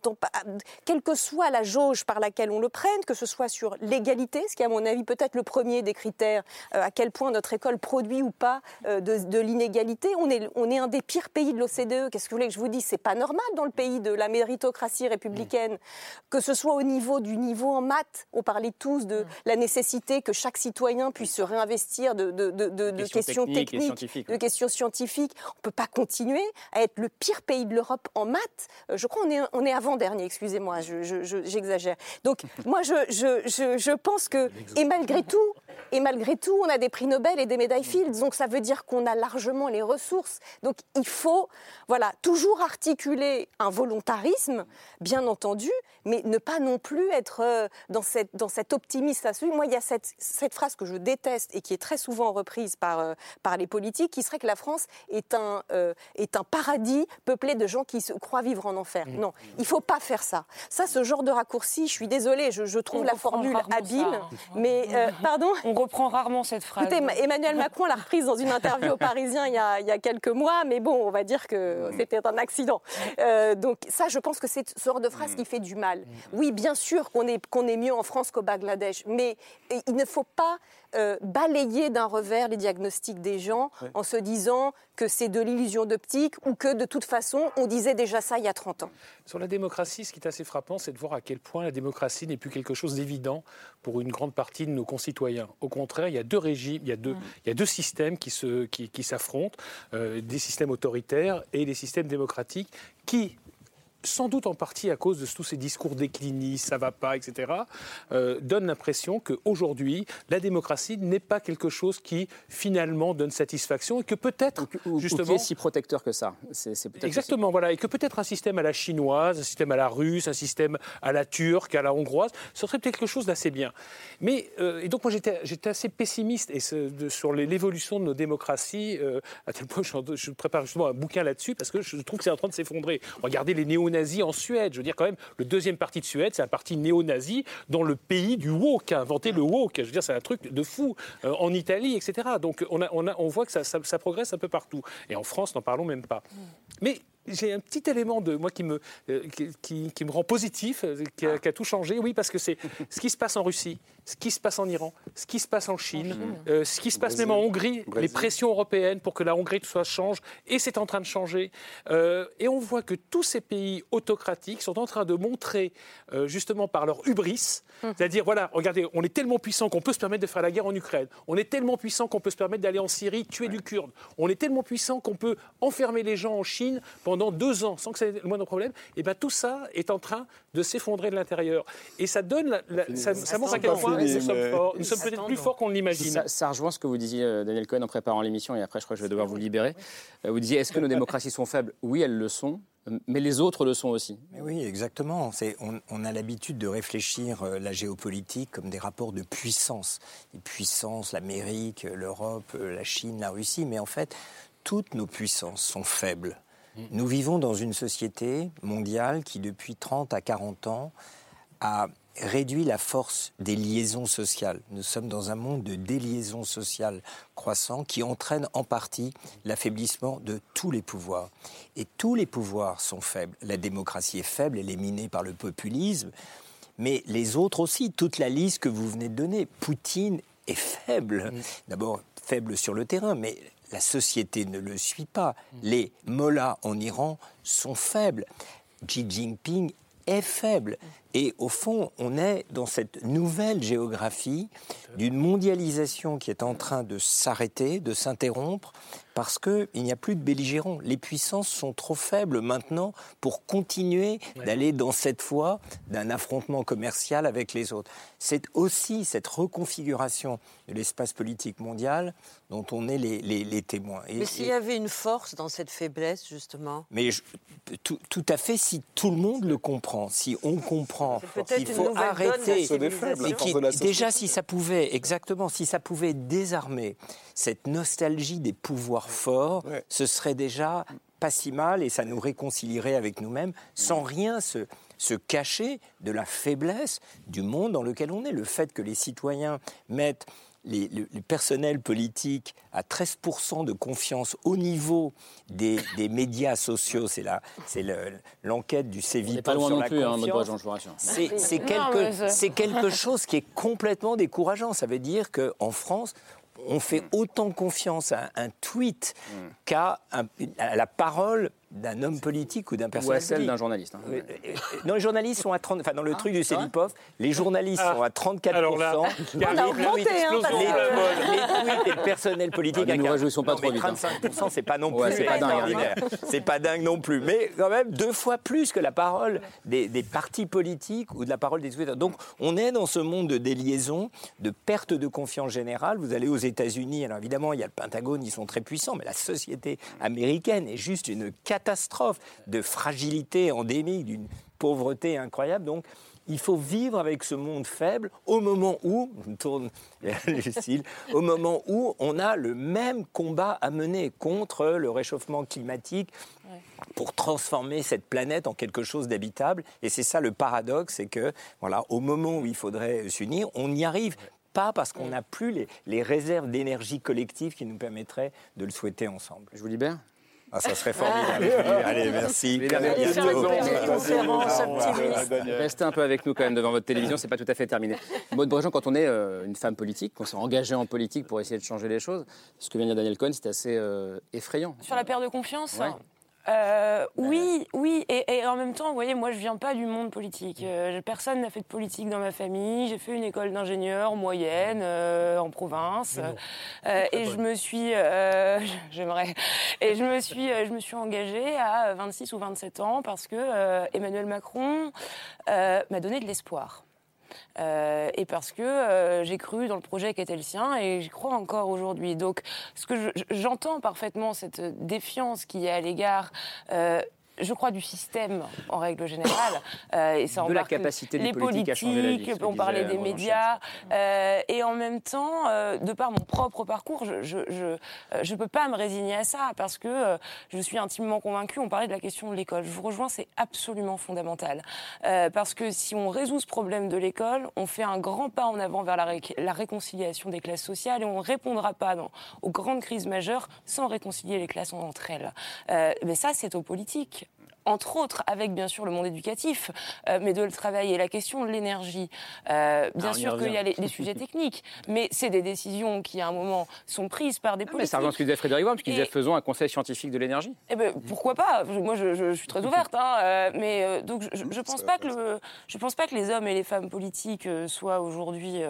quelle que soit la jauge par laquelle on le prenne, que ce soit sur l'égalité, ce qui est à mon avis peut-être le premier des critères, à quel point notre école produit ou pas de, de l'inégalité, on est, on est un des pires pays de l'OCDE. Qu'est-ce que vous voulez que je vous dise? C'est pas normal dans le pays de la méritocratie républicaine que ce soit au niveau du niveau en maths, on parlait tous de la nécessité que chaque citoyen puisse se réinvestir de, questions, techniques, de questions scientifiques. On ne peut pas continuer à être le pire pays de l'Europe en maths. Euh, je crois qu'on est, on est avant-dernier, excusez-moi, j'exagère. Donc [LAUGHS] moi, je, je pense que, et malgré tout, et malgré tout, on a des prix Nobel et des médailles Fields. Donc ça veut dire qu'on a largement les ressources. Donc il faut voilà, toujours articuler un volontarisme, bien entendu, mais ne pas non plus être euh, dans, cette, dans cet optimisme Moi, il y a cette, cette, phrase que je déteste et qui est très souvent reprise par, euh, par les politiques, qui serait que la France est un, euh, est un paradis peuplé de gens qui se croient vivre en enfer. Mmh. Non, il ne faut pas faire ça. Ça, ce genre de raccourci, je suis désolée, je, je trouve la formule habile, hein. mais pardon On reprend rarement cette phrase. Écoutez, Emmanuel [LAUGHS] Macron l'a reprise dans une interview au Parisien il y, a, il y a quelques mois, mais bon, on va dire que c'était un accident. donc ça, je pense que c'est ce genre de phrase qui fait du mal. Mm. Oui, bien sûr qu'on est, qu'on est mieux en France qu'au Bangladesh, mais il ne faut pas euh, balayer d'un revers les diagnostics des gens en se disant que c'est de l'illusion d'optique ou que de toute façon, on disait déjà ça il y a 30 ans. Sur la démocratie, ce qui est assez frappant, c'est de voir à quel point la démocratie n'est plus quelque chose d'évident pour une grande partie de nos concitoyens. Au contraire, il y a deux régimes, il y a deux, mm. il y a deux systèmes qui, se, qui, qui s'affrontent, euh, des systèmes autoritaires et des systèmes démocratiques qui, sans doute en partie à cause de tous ces discours déclinistes, ça va pas, etc., euh, donne l'impression qu'aujourd'hui, la démocratie n'est pas quelque chose qui finalement donne satisfaction et que peut-être justement ou qui est si protecteur que ça. C'est, exactement, voilà, et que peut-être un système à la chinoise, un système à la russe, un système à la turque, à la hongroise, ce serait quelque chose d'assez bien. Mais euh, et donc moi j'étais, j'étais assez pessimiste et sur l'évolution de nos démocraties euh, à tel point que je, je, prépare justement un bouquin là-dessus parce que je trouve que c'est en train de s'effondrer. Regardez les néo néo en Suède. Je veux dire, quand même, le deuxième parti de Suède, c'est un parti néo-nazi dans le pays du woke, a inventé le woke. Je veux dire, c'est un truc de fou. Euh, en Italie, etc. Donc, on, a, on, a, on voit que ça, ça, progresse un peu partout. Et en France, n'en parlons même pas. Mais j'ai un petit élément de moi qui me, euh, qui, qui, me rend positif, euh, qui a, qui a, tout changé. Oui, parce que c'est ce qui se passe en Russie, ce qui se passe en Iran, ce qui se passe en Chine, euh, ce qui se passe même en Hongrie, les pressions européennes pour que la Hongrie soit change, et c'est en train de changer. et on voit que tous ces pays autocratiques sont en train de montrer, justement par leur hubris, hum. c'est-à-dire voilà, regardez, on est tellement puissant qu'on peut se permettre de faire la guerre en Ukraine, on est tellement puissant qu'on peut se permettre d'aller en Syrie tuer du Kurde, on est tellement puissant qu'on peut enfermer les gens en Chine pendant deux ans sans que ça ait le moindre problème, et eh bien tout ça est en train de s'effondrer de l'intérieur. Et ça donne, ça, montre à quel point nous sommes forts. Nous sommes peut-être plus forts qu'on l'imagine. Ça, rejoint ce que vous disiez, euh, Daniel Cohen, en préparant l'émission, et après, je crois que je vais devoir vous libérer. Euh, vous disiez, est-ce que nos [LAUGHS] démocraties sont faibles? Oui, elles le sont. Mais les autres le sont aussi. oui, exactement. On, on, a l'habitude de réfléchir euh, la géopolitique comme des rapports de puissance. Les puissances, l'Amérique, l'Europe, la Chine, la Russie. Mais en fait, toutes nos puissances sont faibles. Nous vivons dans une société mondiale qui, depuis 30 à 40 ans, a réduit la force des liaisons sociales. Nous sommes dans un monde de déliaisons sociales croissant qui entraîne en partie l'affaiblissement de tous les pouvoirs. Et tous les pouvoirs sont faibles. La démocratie est faible, elle est minée par le populisme, mais les autres aussi, toute la liste que vous venez de donner. Poutine est faible. D'abord, faible sur le terrain, mais la société ne le suit pas. Les mollahs en Iran sont faibles. Xi Jinping est faible. Et au fond, on est dans cette nouvelle géographie d'une mondialisation qui est en train de s'arrêter, de s'interrompre, parce qu'il n'y a plus de belligérants. Les puissances sont trop faibles maintenant pour continuer d'aller dans cette voie d'un affrontement commercial avec les autres. C'est aussi cette reconfiguration de l'espace politique mondial dont on est les, témoins. mais s'il y avait une force dans cette faiblesse, justement? Mais tout, tout à fait, si tout le monde le comprend, si on comprend qu'il faut arrêter... déjà, si ça pouvait, exactement, si ça pouvait désarmer cette nostalgie des pouvoirs forts, ce serait déjà pas si mal et ça nous réconcilierait avec nous-mêmes sans rien se, se cacher de la faiblesse du monde dans lequel on est. Le fait que les citoyens mettent les, le, personnel politique à 13% de confiance au niveau des, médias sociaux, c'est l'enquête du CEVIPO pas loin sur non la plus, hein, confiance. c'est quelque, quelque chose qui est complètement décourageant. Ça veut dire qu'en France, on fait autant confiance à un tweet mm. qu'à la parole d'un homme politique ou d'un personnage. Ou à celle d'un journaliste. Hein. Euh, euh, non, les journalistes sont à 30. Enfin, dans le ah, truc du Célipov, les journalistes ah. sont à 34 Alors là, on a augmenté, hein, les, tweets et le personnel politique. Ah, nous ne réjouissons pas trop vite. 35 hein. c'est pas non plus. c'est pas dingue. Hein. C'est pas dingue non plus. Mais quand même deux fois plus que la parole des, des partis politiques ou de la parole des tweets. Donc, on est dans ce monde de déliaison, de perte de confiance générale. Vous allez aux États-Unis. Alors évidemment, il y a le Pentagone, ils sont très puissants, mais la société américaine est juste une catastrophe catastrophe de fragilité endémique, d'une pauvreté incroyable. Donc, il faut vivre avec ce monde faible au moment où, je tourne [LAUGHS] Lucille, au moment où on a le même combat à mener contre le réchauffement climatique pour transformer cette planète en quelque chose d'habitable. Et c'est ça le paradoxe, c'est que voilà, au moment où il faudrait s'unir, on n'y arrive pas parce qu'on n'a plus les, les réserves d'énergie collective qui nous permettraient de le souhaiter ensemble. Je vous libère? Ah, ça serait formidable. Allez, merci. Restez un peu avec nous quand même devant votre télévision, c'est pas tout à fait terminé. Maud Brejean, quand on est euh, une femme politique, qu'on s'est engagé en politique pour essayer de changer les choses, ce que vient de dire Daniel Cohen, c'est assez euh, effrayant. Sur la perte de confiance euh, oui, oui, et, en même temps, vous voyez, moi je viens pas du monde politique. Euh, personne n'a fait de politique dans ma famille. J'ai fait une école d'ingénieur moyenne euh, en province, et je me suis, [LAUGHS] j'aimerais, et je me suis, je me suis engagée à 26 ou 27 ans parce que Emmanuel Macron m'a donné de l'espoir. Euh, et parce que euh, j'ai cru dans le projet qui était le sien et j'y crois encore aujourd'hui. Donc, ce que j'entends parfaitement cette défiance qu'il y a à l'égard euh, je crois, du système en règle générale. [COUGHS] Euh, et ça de la capacité des les politiques, à changer la vie, on parlait des médias. Euh, et en même temps, euh, de par mon propre parcours, je je, je, je, peux pas me résigner à ça parce que je suis intimement convaincue. On parlait de la question de l'école. Je vous rejoins, c'est absolument fondamental. parce que si on résout ce problème de l'école, on fait un grand pas en avant vers la, la réconciliation des classes sociales et on ne répondra pas aux grandes crises majeures sans réconcilier les classes entre elles. mais ça, c'est aux politiques entre autres avec bien sûr le monde éducatif, euh, mais de le travailler. La question de l'énergie, euh, bien sûr qu'il y a les, sujets techniques, [LAUGHS] mais c'est des décisions qui à un moment sont prises par des politiques. Ah, mais ça rejoint ce que disait Frédéric Worm, qui disait faisons un conseil scientifique de l'énergie. Eh ben, pourquoi pas? Moi je, suis très [LAUGHS] ouverte, hein, euh, mais donc je ne pense, pas que le, je pense pas que les hommes et les femmes politiques soient aujourd'hui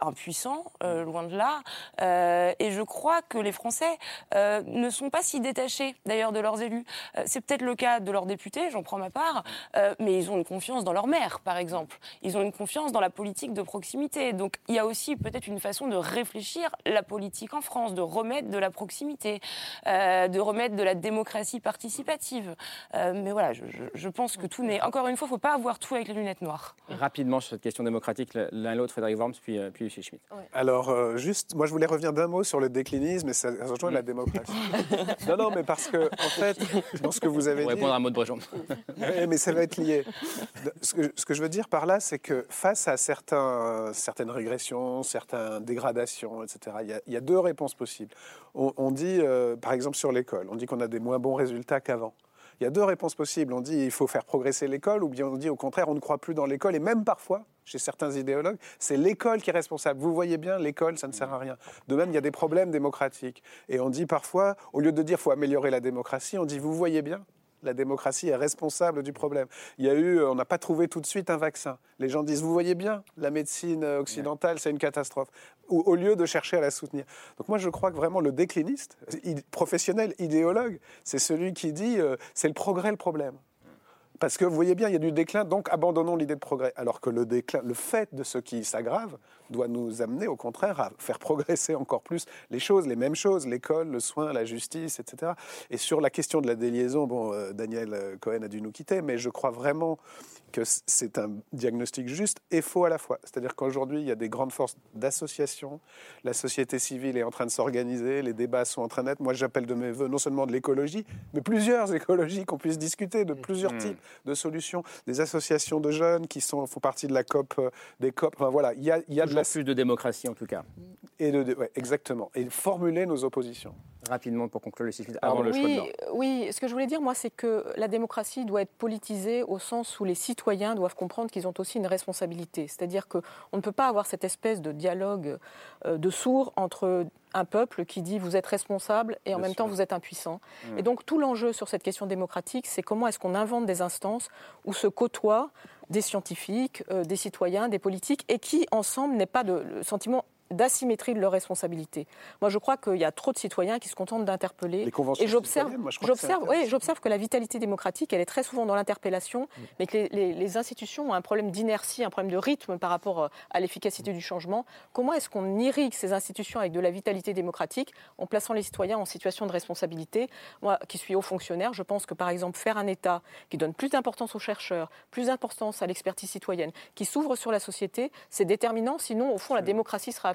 impuissants, loin de là. et je crois que les Français ne sont pas si détachés d'ailleurs de leurs élus. c'est peut-être le cas de leurs députés, j'en prends ma part, euh, mais ils ont une confiance dans leur maire, par exemple. Ils ont une confiance dans la politique de proximité. Donc il y a aussi peut-être une façon de réfléchir la politique en France, de remettre de la proximité, euh, de remettre de la démocratie participative. Euh, mais voilà, je, pense que tout n'est. Encore une fois, il ne faut pas avoir tout avec les lunettes noires. Rapidement sur cette question démocratique, l'un et l'autre, Frédéric Worms, puis, puis. Schmitt. Alors, juste, moi je voulais revenir d'un mot sur le déclinisme et ça rejoint la démocratie. [LAUGHS] non, non, mais parce que, en fait, dans ce que vous avez dit mais ça va être lié. Ce que, je veux dire par là, c'est que face à certains, certaines régressions, certaines dégradations, etc., il y a, deux réponses possibles. On, dit, euh, par exemple, sur l'école, on dit qu'on a des moins bons résultats qu'avant. Il y a deux réponses possibles. On dit il faut faire progresser l'école, ou bien on dit au contraire on ne croit plus dans l'école, et même parfois, chez certains idéologues, c'est l'école qui est responsable. Vous voyez bien, l'école, ça ne sert à rien. De même, il y a des problèmes démocratiques. Et on dit parfois, au lieu de dire faut améliorer la démocratie, on dit vous voyez bien, la démocratie est responsable du problème. Il y a eu, on n'a pas trouvé tout de suite un vaccin. Les gens disent, vous voyez bien, la médecine occidentale, c'est une catastrophe, au lieu de chercher à la soutenir. Donc moi, je crois que vraiment le décliniste, professionnel, idéologue, c'est celui qui dit, euh, c'est le progrès le problème. Parce que vous voyez bien, il y a du déclin, donc abandonnons l'idée de progrès. Alors que le déclin, le fait de ce qui s'aggrave, doit nous amener au contraire à faire progresser encore plus les choses, les mêmes choses, l'école, le soin, la justice, etc. Et sur la question de la déliaison, bon, euh, Daniel Cohen a dû nous quitter, mais je crois vraiment que c'est un diagnostic juste et faux à la fois. C'est-à-dire qu'aujourd'hui, il y a des grandes forces d'association, la société civile est en train de s'organiser, les débats sont en train d'être. Moi, j'appelle de mes voeux non seulement de l'écologie, mais plusieurs écologies qu'on puisse discuter de plusieurs Mmh. types de solutions. Des associations de jeunes qui sont, font partie de la COP, euh, des COP. Enfin voilà, il y a, il y a de la. Plus de démocratie en tout cas. Et de, de- ouais, exactement. Et formuler nos oppositions. Rapidement pour conclure le cycle avant le choix de oui, oui, ce que je voulais dire, moi, c'est que la démocratie doit être politisée au sens où les citoyens doivent comprendre qu'ils ont aussi une responsabilité. C'est-à-dire qu'on ne peut pas avoir cette espèce de dialogue euh, de sourds entre un peuple qui dit vous êtes responsable et en Bien même sûr. temps vous êtes impuissant. Mm. Et donc tout l'enjeu sur cette question démocratique, c'est comment est-ce qu'on invente des instances où se côtoient des scientifiques, euh, des citoyens, des politiques, et qui ensemble n'aient pas de, le sentiment d'asymétrie de leurs responsabilités. Moi, je crois qu'il y a trop de citoyens qui se contentent d'interpeller. Et j'observe, j'observe, oui, j'observe que la vitalité démocratique, elle est très souvent dans l'interpellation, mais que les, les- les institutions ont un problème d'inertie, un problème de rythme par rapport euh, à l'efficacité du changement. Comment est-ce qu'on irrigue ces institutions avec de la vitalité démocratique en plaçant les citoyens en situation de responsabilité? Moi, qui suis haut fonctionnaire, je pense que par exemple faire un État qui donne plus d'importance aux chercheurs, plus d'importance à l'expertise citoyenne, qui s'ouvre sur la société, c'est déterminant. Sinon, au fond, la démocratie sera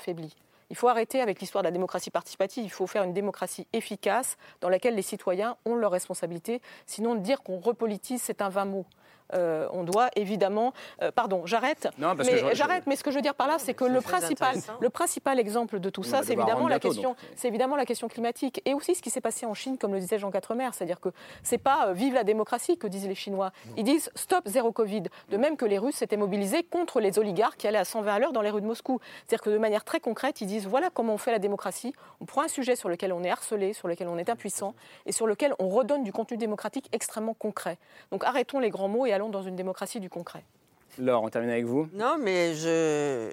Il faut arrêter avec l'histoire de la démocratie participative. Il faut faire une démocratie efficace dans laquelle les citoyens ont leurs responsabilités. Sinon, dire qu'on repolitise, c'est un vain mot. Euh, on doit évidemment. euh, pardon, j'arrête. Non, parce que mais j'arrête. Mais ce que je veux dire par là, c'est que le principal, le principal exemple de tout On ça, c'est évidemment la bientôt, question. C'est évidemment la question climatique et aussi ce qui s'est passé en Chine, comme le disait Jean Quatremer, c'est-à-dire que c'est pas euh, vive la démocratie que disent les Chinois. Ils disent stop zéro Covid. De même que les Russes s'étaient mobilisés contre les oligarques qui allaient à 120 à l'heure dans les rues de Moscou. C'est-à-dire que de manière très concrète, ils disent voilà comment on fait la démocratie. On prend un sujet sur lequel on est harcelé, sur lequel on est impuissant et sur lequel on redonne du contenu démocratique extrêmement concret. Donc arrêtons les grands mots et allons dans une démocratie du concret. Laure, on termine avec vous. Non, mais je,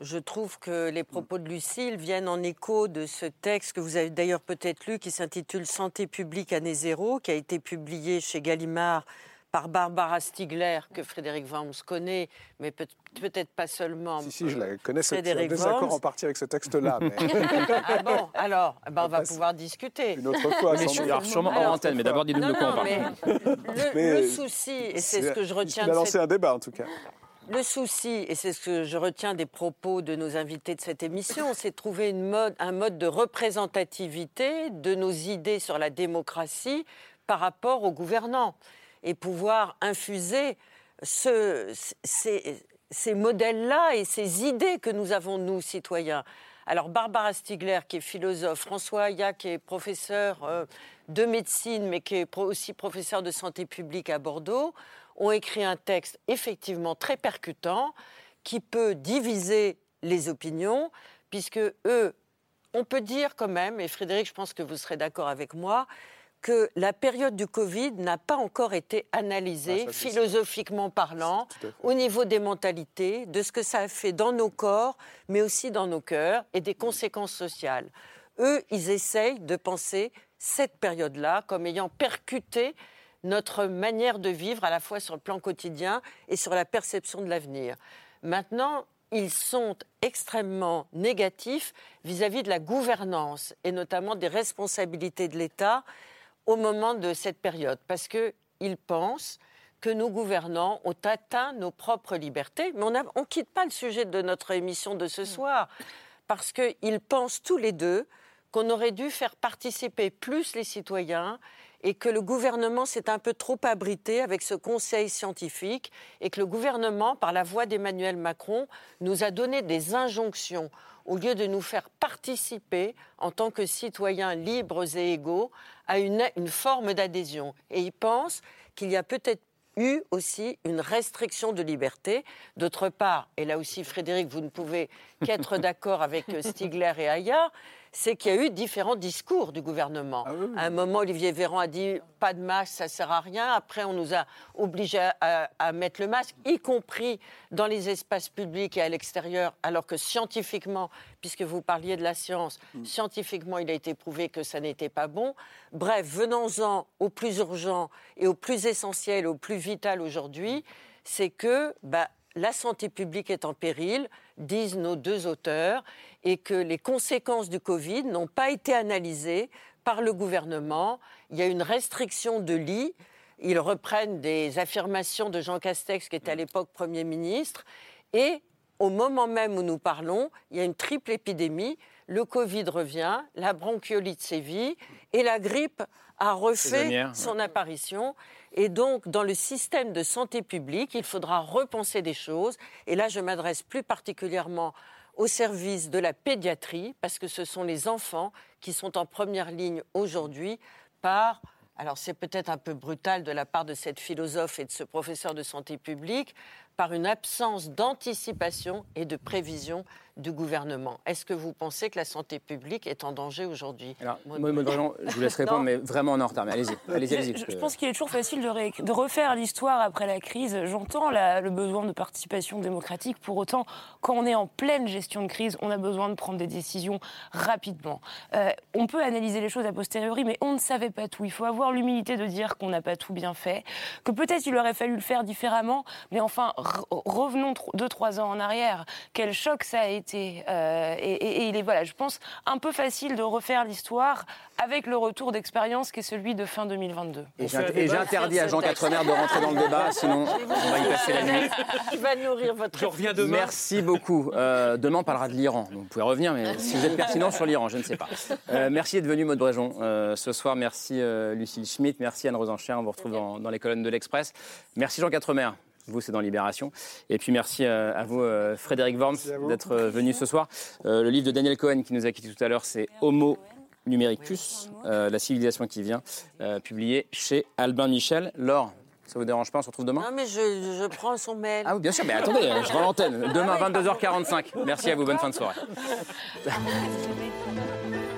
je trouve que les propos de Lucille viennent en écho de ce texte que vous avez d'ailleurs peut-être lu qui s'intitule Santé publique année zéro, qui a été publié chez Gallimard par Barbara Stigler, que Frédéric Worms connaît, mais peut- peut-être pas seulement. Si, si, je la connais. C'est un Frédéric désaccord en partie avec ce texte-là. [LAUGHS] Mais... ah bon, alors, eh ben, on va pouvoir discuter. Une autre fois, Mais sans sur- doute. alors, sûrement hors antenne, mais d'abord dites-nous non, de quoi on non, parle. mais le, Mais, le euh, souci, et c'est ce que je retiens Il a lancé cette un débat, en tout cas. le souci, et c'est ce que je retiens des propos de nos invités de cette émission, c'est de trouver une mode, un mode de représentativité de nos idées sur la démocratie par rapport aux gouvernants et pouvoir infuser ce- ces, modèles-là et ces idées que nous avons, nous, citoyens. Alors, Barbara Stigler, qui est philosophe, François Aya, qui est professeur euh, de médecine, mais qui est aussi professeur de santé publique à Bordeaux, ont écrit un texte effectivement très percutant qui peut diviser les opinions, puisque eux, on peut dire quand même, et Frédéric, je pense que vous serez d'accord avec moi, que la période du Covid n'a pas encore été analysée, Ah, ça, philosophiquement parlant, au niveau des mentalités, de ce que ça a fait dans nos corps, mais aussi dans nos cœurs, et des conséquences sociales. Eux, ils essayent de penser cette période-là comme ayant percuté notre manière de vivre, à la fois sur le plan quotidien et sur la perception de l'avenir. Maintenant, ils sont extrêmement négatifs vis-à-vis de la gouvernance et notamment des responsabilités de l'État au moment de cette période, parce qu'ils pensent que nos gouvernants ont atteint nos propres libertés. Mais on ne quitte pas le sujet de notre émission de ce soir, parce qu'ils pensent tous les deux qu'on aurait dû faire participer plus les citoyens et que le gouvernement s'est un peu trop abrité avec ce conseil scientifique et que le gouvernement, par la voix d'Emmanuel Macron, nous a donné des injonctions au lieu de nous faire participer en tant que citoyens libres et égaux à une, une forme d'adhésion. Et il pense qu'il y a peut-être eu aussi une restriction de liberté. D'autre part, et là aussi Frédéric, vous ne pouvez qu'être [LAUGHS] d'accord avec Stigler et Aya, c'est qu'il y a eu différents discours du gouvernement. À un moment, Olivier Véran a dit pas de masque, ça sert à rien. Après, on nous a obligés à, à- à mettre le masque, y compris dans les espaces publics et à l'extérieur, alors que scientifiquement, puisque vous parliez de la science, scientifiquement, il a été prouvé que ça n'était pas bon. Bref, venons-en au plus urgent et au plus essentiel, au plus vital aujourd'hui, c'est que bah, la santé publique est en péril, disent nos deux auteurs, et que les conséquences du Covid n'ont pas été analysées par le gouvernement. Il y a une restriction de lits. ils reprennent des affirmations de Jean Castex, qui était à l'époque Premier ministre, et au moment même où nous parlons, il y a une triple épidémie. Le Covid revient, la bronchiolite sévit et la grippe a refait son apparition. Et donc, dans le système de santé publique, il faudra repenser des choses. Et là, je m'adresse plus particulièrement au service de la pédiatrie, parce que ce sont les enfants qui sont en première ligne aujourd'hui par alors c'est peut-être un peu brutal de la part de cette philosophe et de ce professeur de santé publique, par une absence d'anticipation et de prévision du gouvernement. Est-ce que vous pensez que la santé publique est en danger aujourd'hui Alors, je vous laisse répondre, mais vraiment en retard. Mais allez-y, allez-y, allez Je, pense qu'il est toujours facile de, refaire l'histoire après la crise. J'entends le besoin de participation démocratique. Pour autant, quand on est en pleine gestion de crise, on a besoin de prendre des décisions rapidement. Euh, on peut analyser les choses a posteriori, mais on ne savait pas tout. Il faut avoir l'humilité de dire qu'on n'a pas tout bien fait, que peut-être il aurait fallu le faire différemment, mais enfin, revenons deux, trois ans en arrière. Quel choc ça a été. Euh, et, il est, voilà, je pense, un peu facile de refaire l'histoire avec le retour d'expérience qui est celui de fin 2022. Et j'interdis à Jean Quatremer de rentrer dans le débat, sinon on va y passer la nuit. Il va nourrir votre. Je reviens demain. Merci beaucoup. Euh, demain, on parlera de l'Iran. Vous pouvez revenir, mais si vous êtes pertinent sur l'Iran, je ne sais pas. Euh, merci d'être venu, Maud Bréjon. ce soir, merci Lucille Schmitt, merci Anne Rosencher. On vous retrouve dans, dans les colonnes de l'Express. Merci Jean Quatremer. Vous, c'est dans Libération. Et puis merci euh, à vous, euh, Frédéric Worms, d'être euh, venu ce soir. le livre de Daniel Cohen qui nous a quittés tout à l'heure, c'est Homo Numericus, la civilisation qui vient, publié chez Albin Michel. Laure, ça vous dérange pas On se retrouve demain? Non, mais je, prends son mail. Ah oui, bien sûr, mais attendez, [LAUGHS] je rends l'antenne. Demain, 22h45. Merci à vous, bonne fin de soirée. [LAUGHS]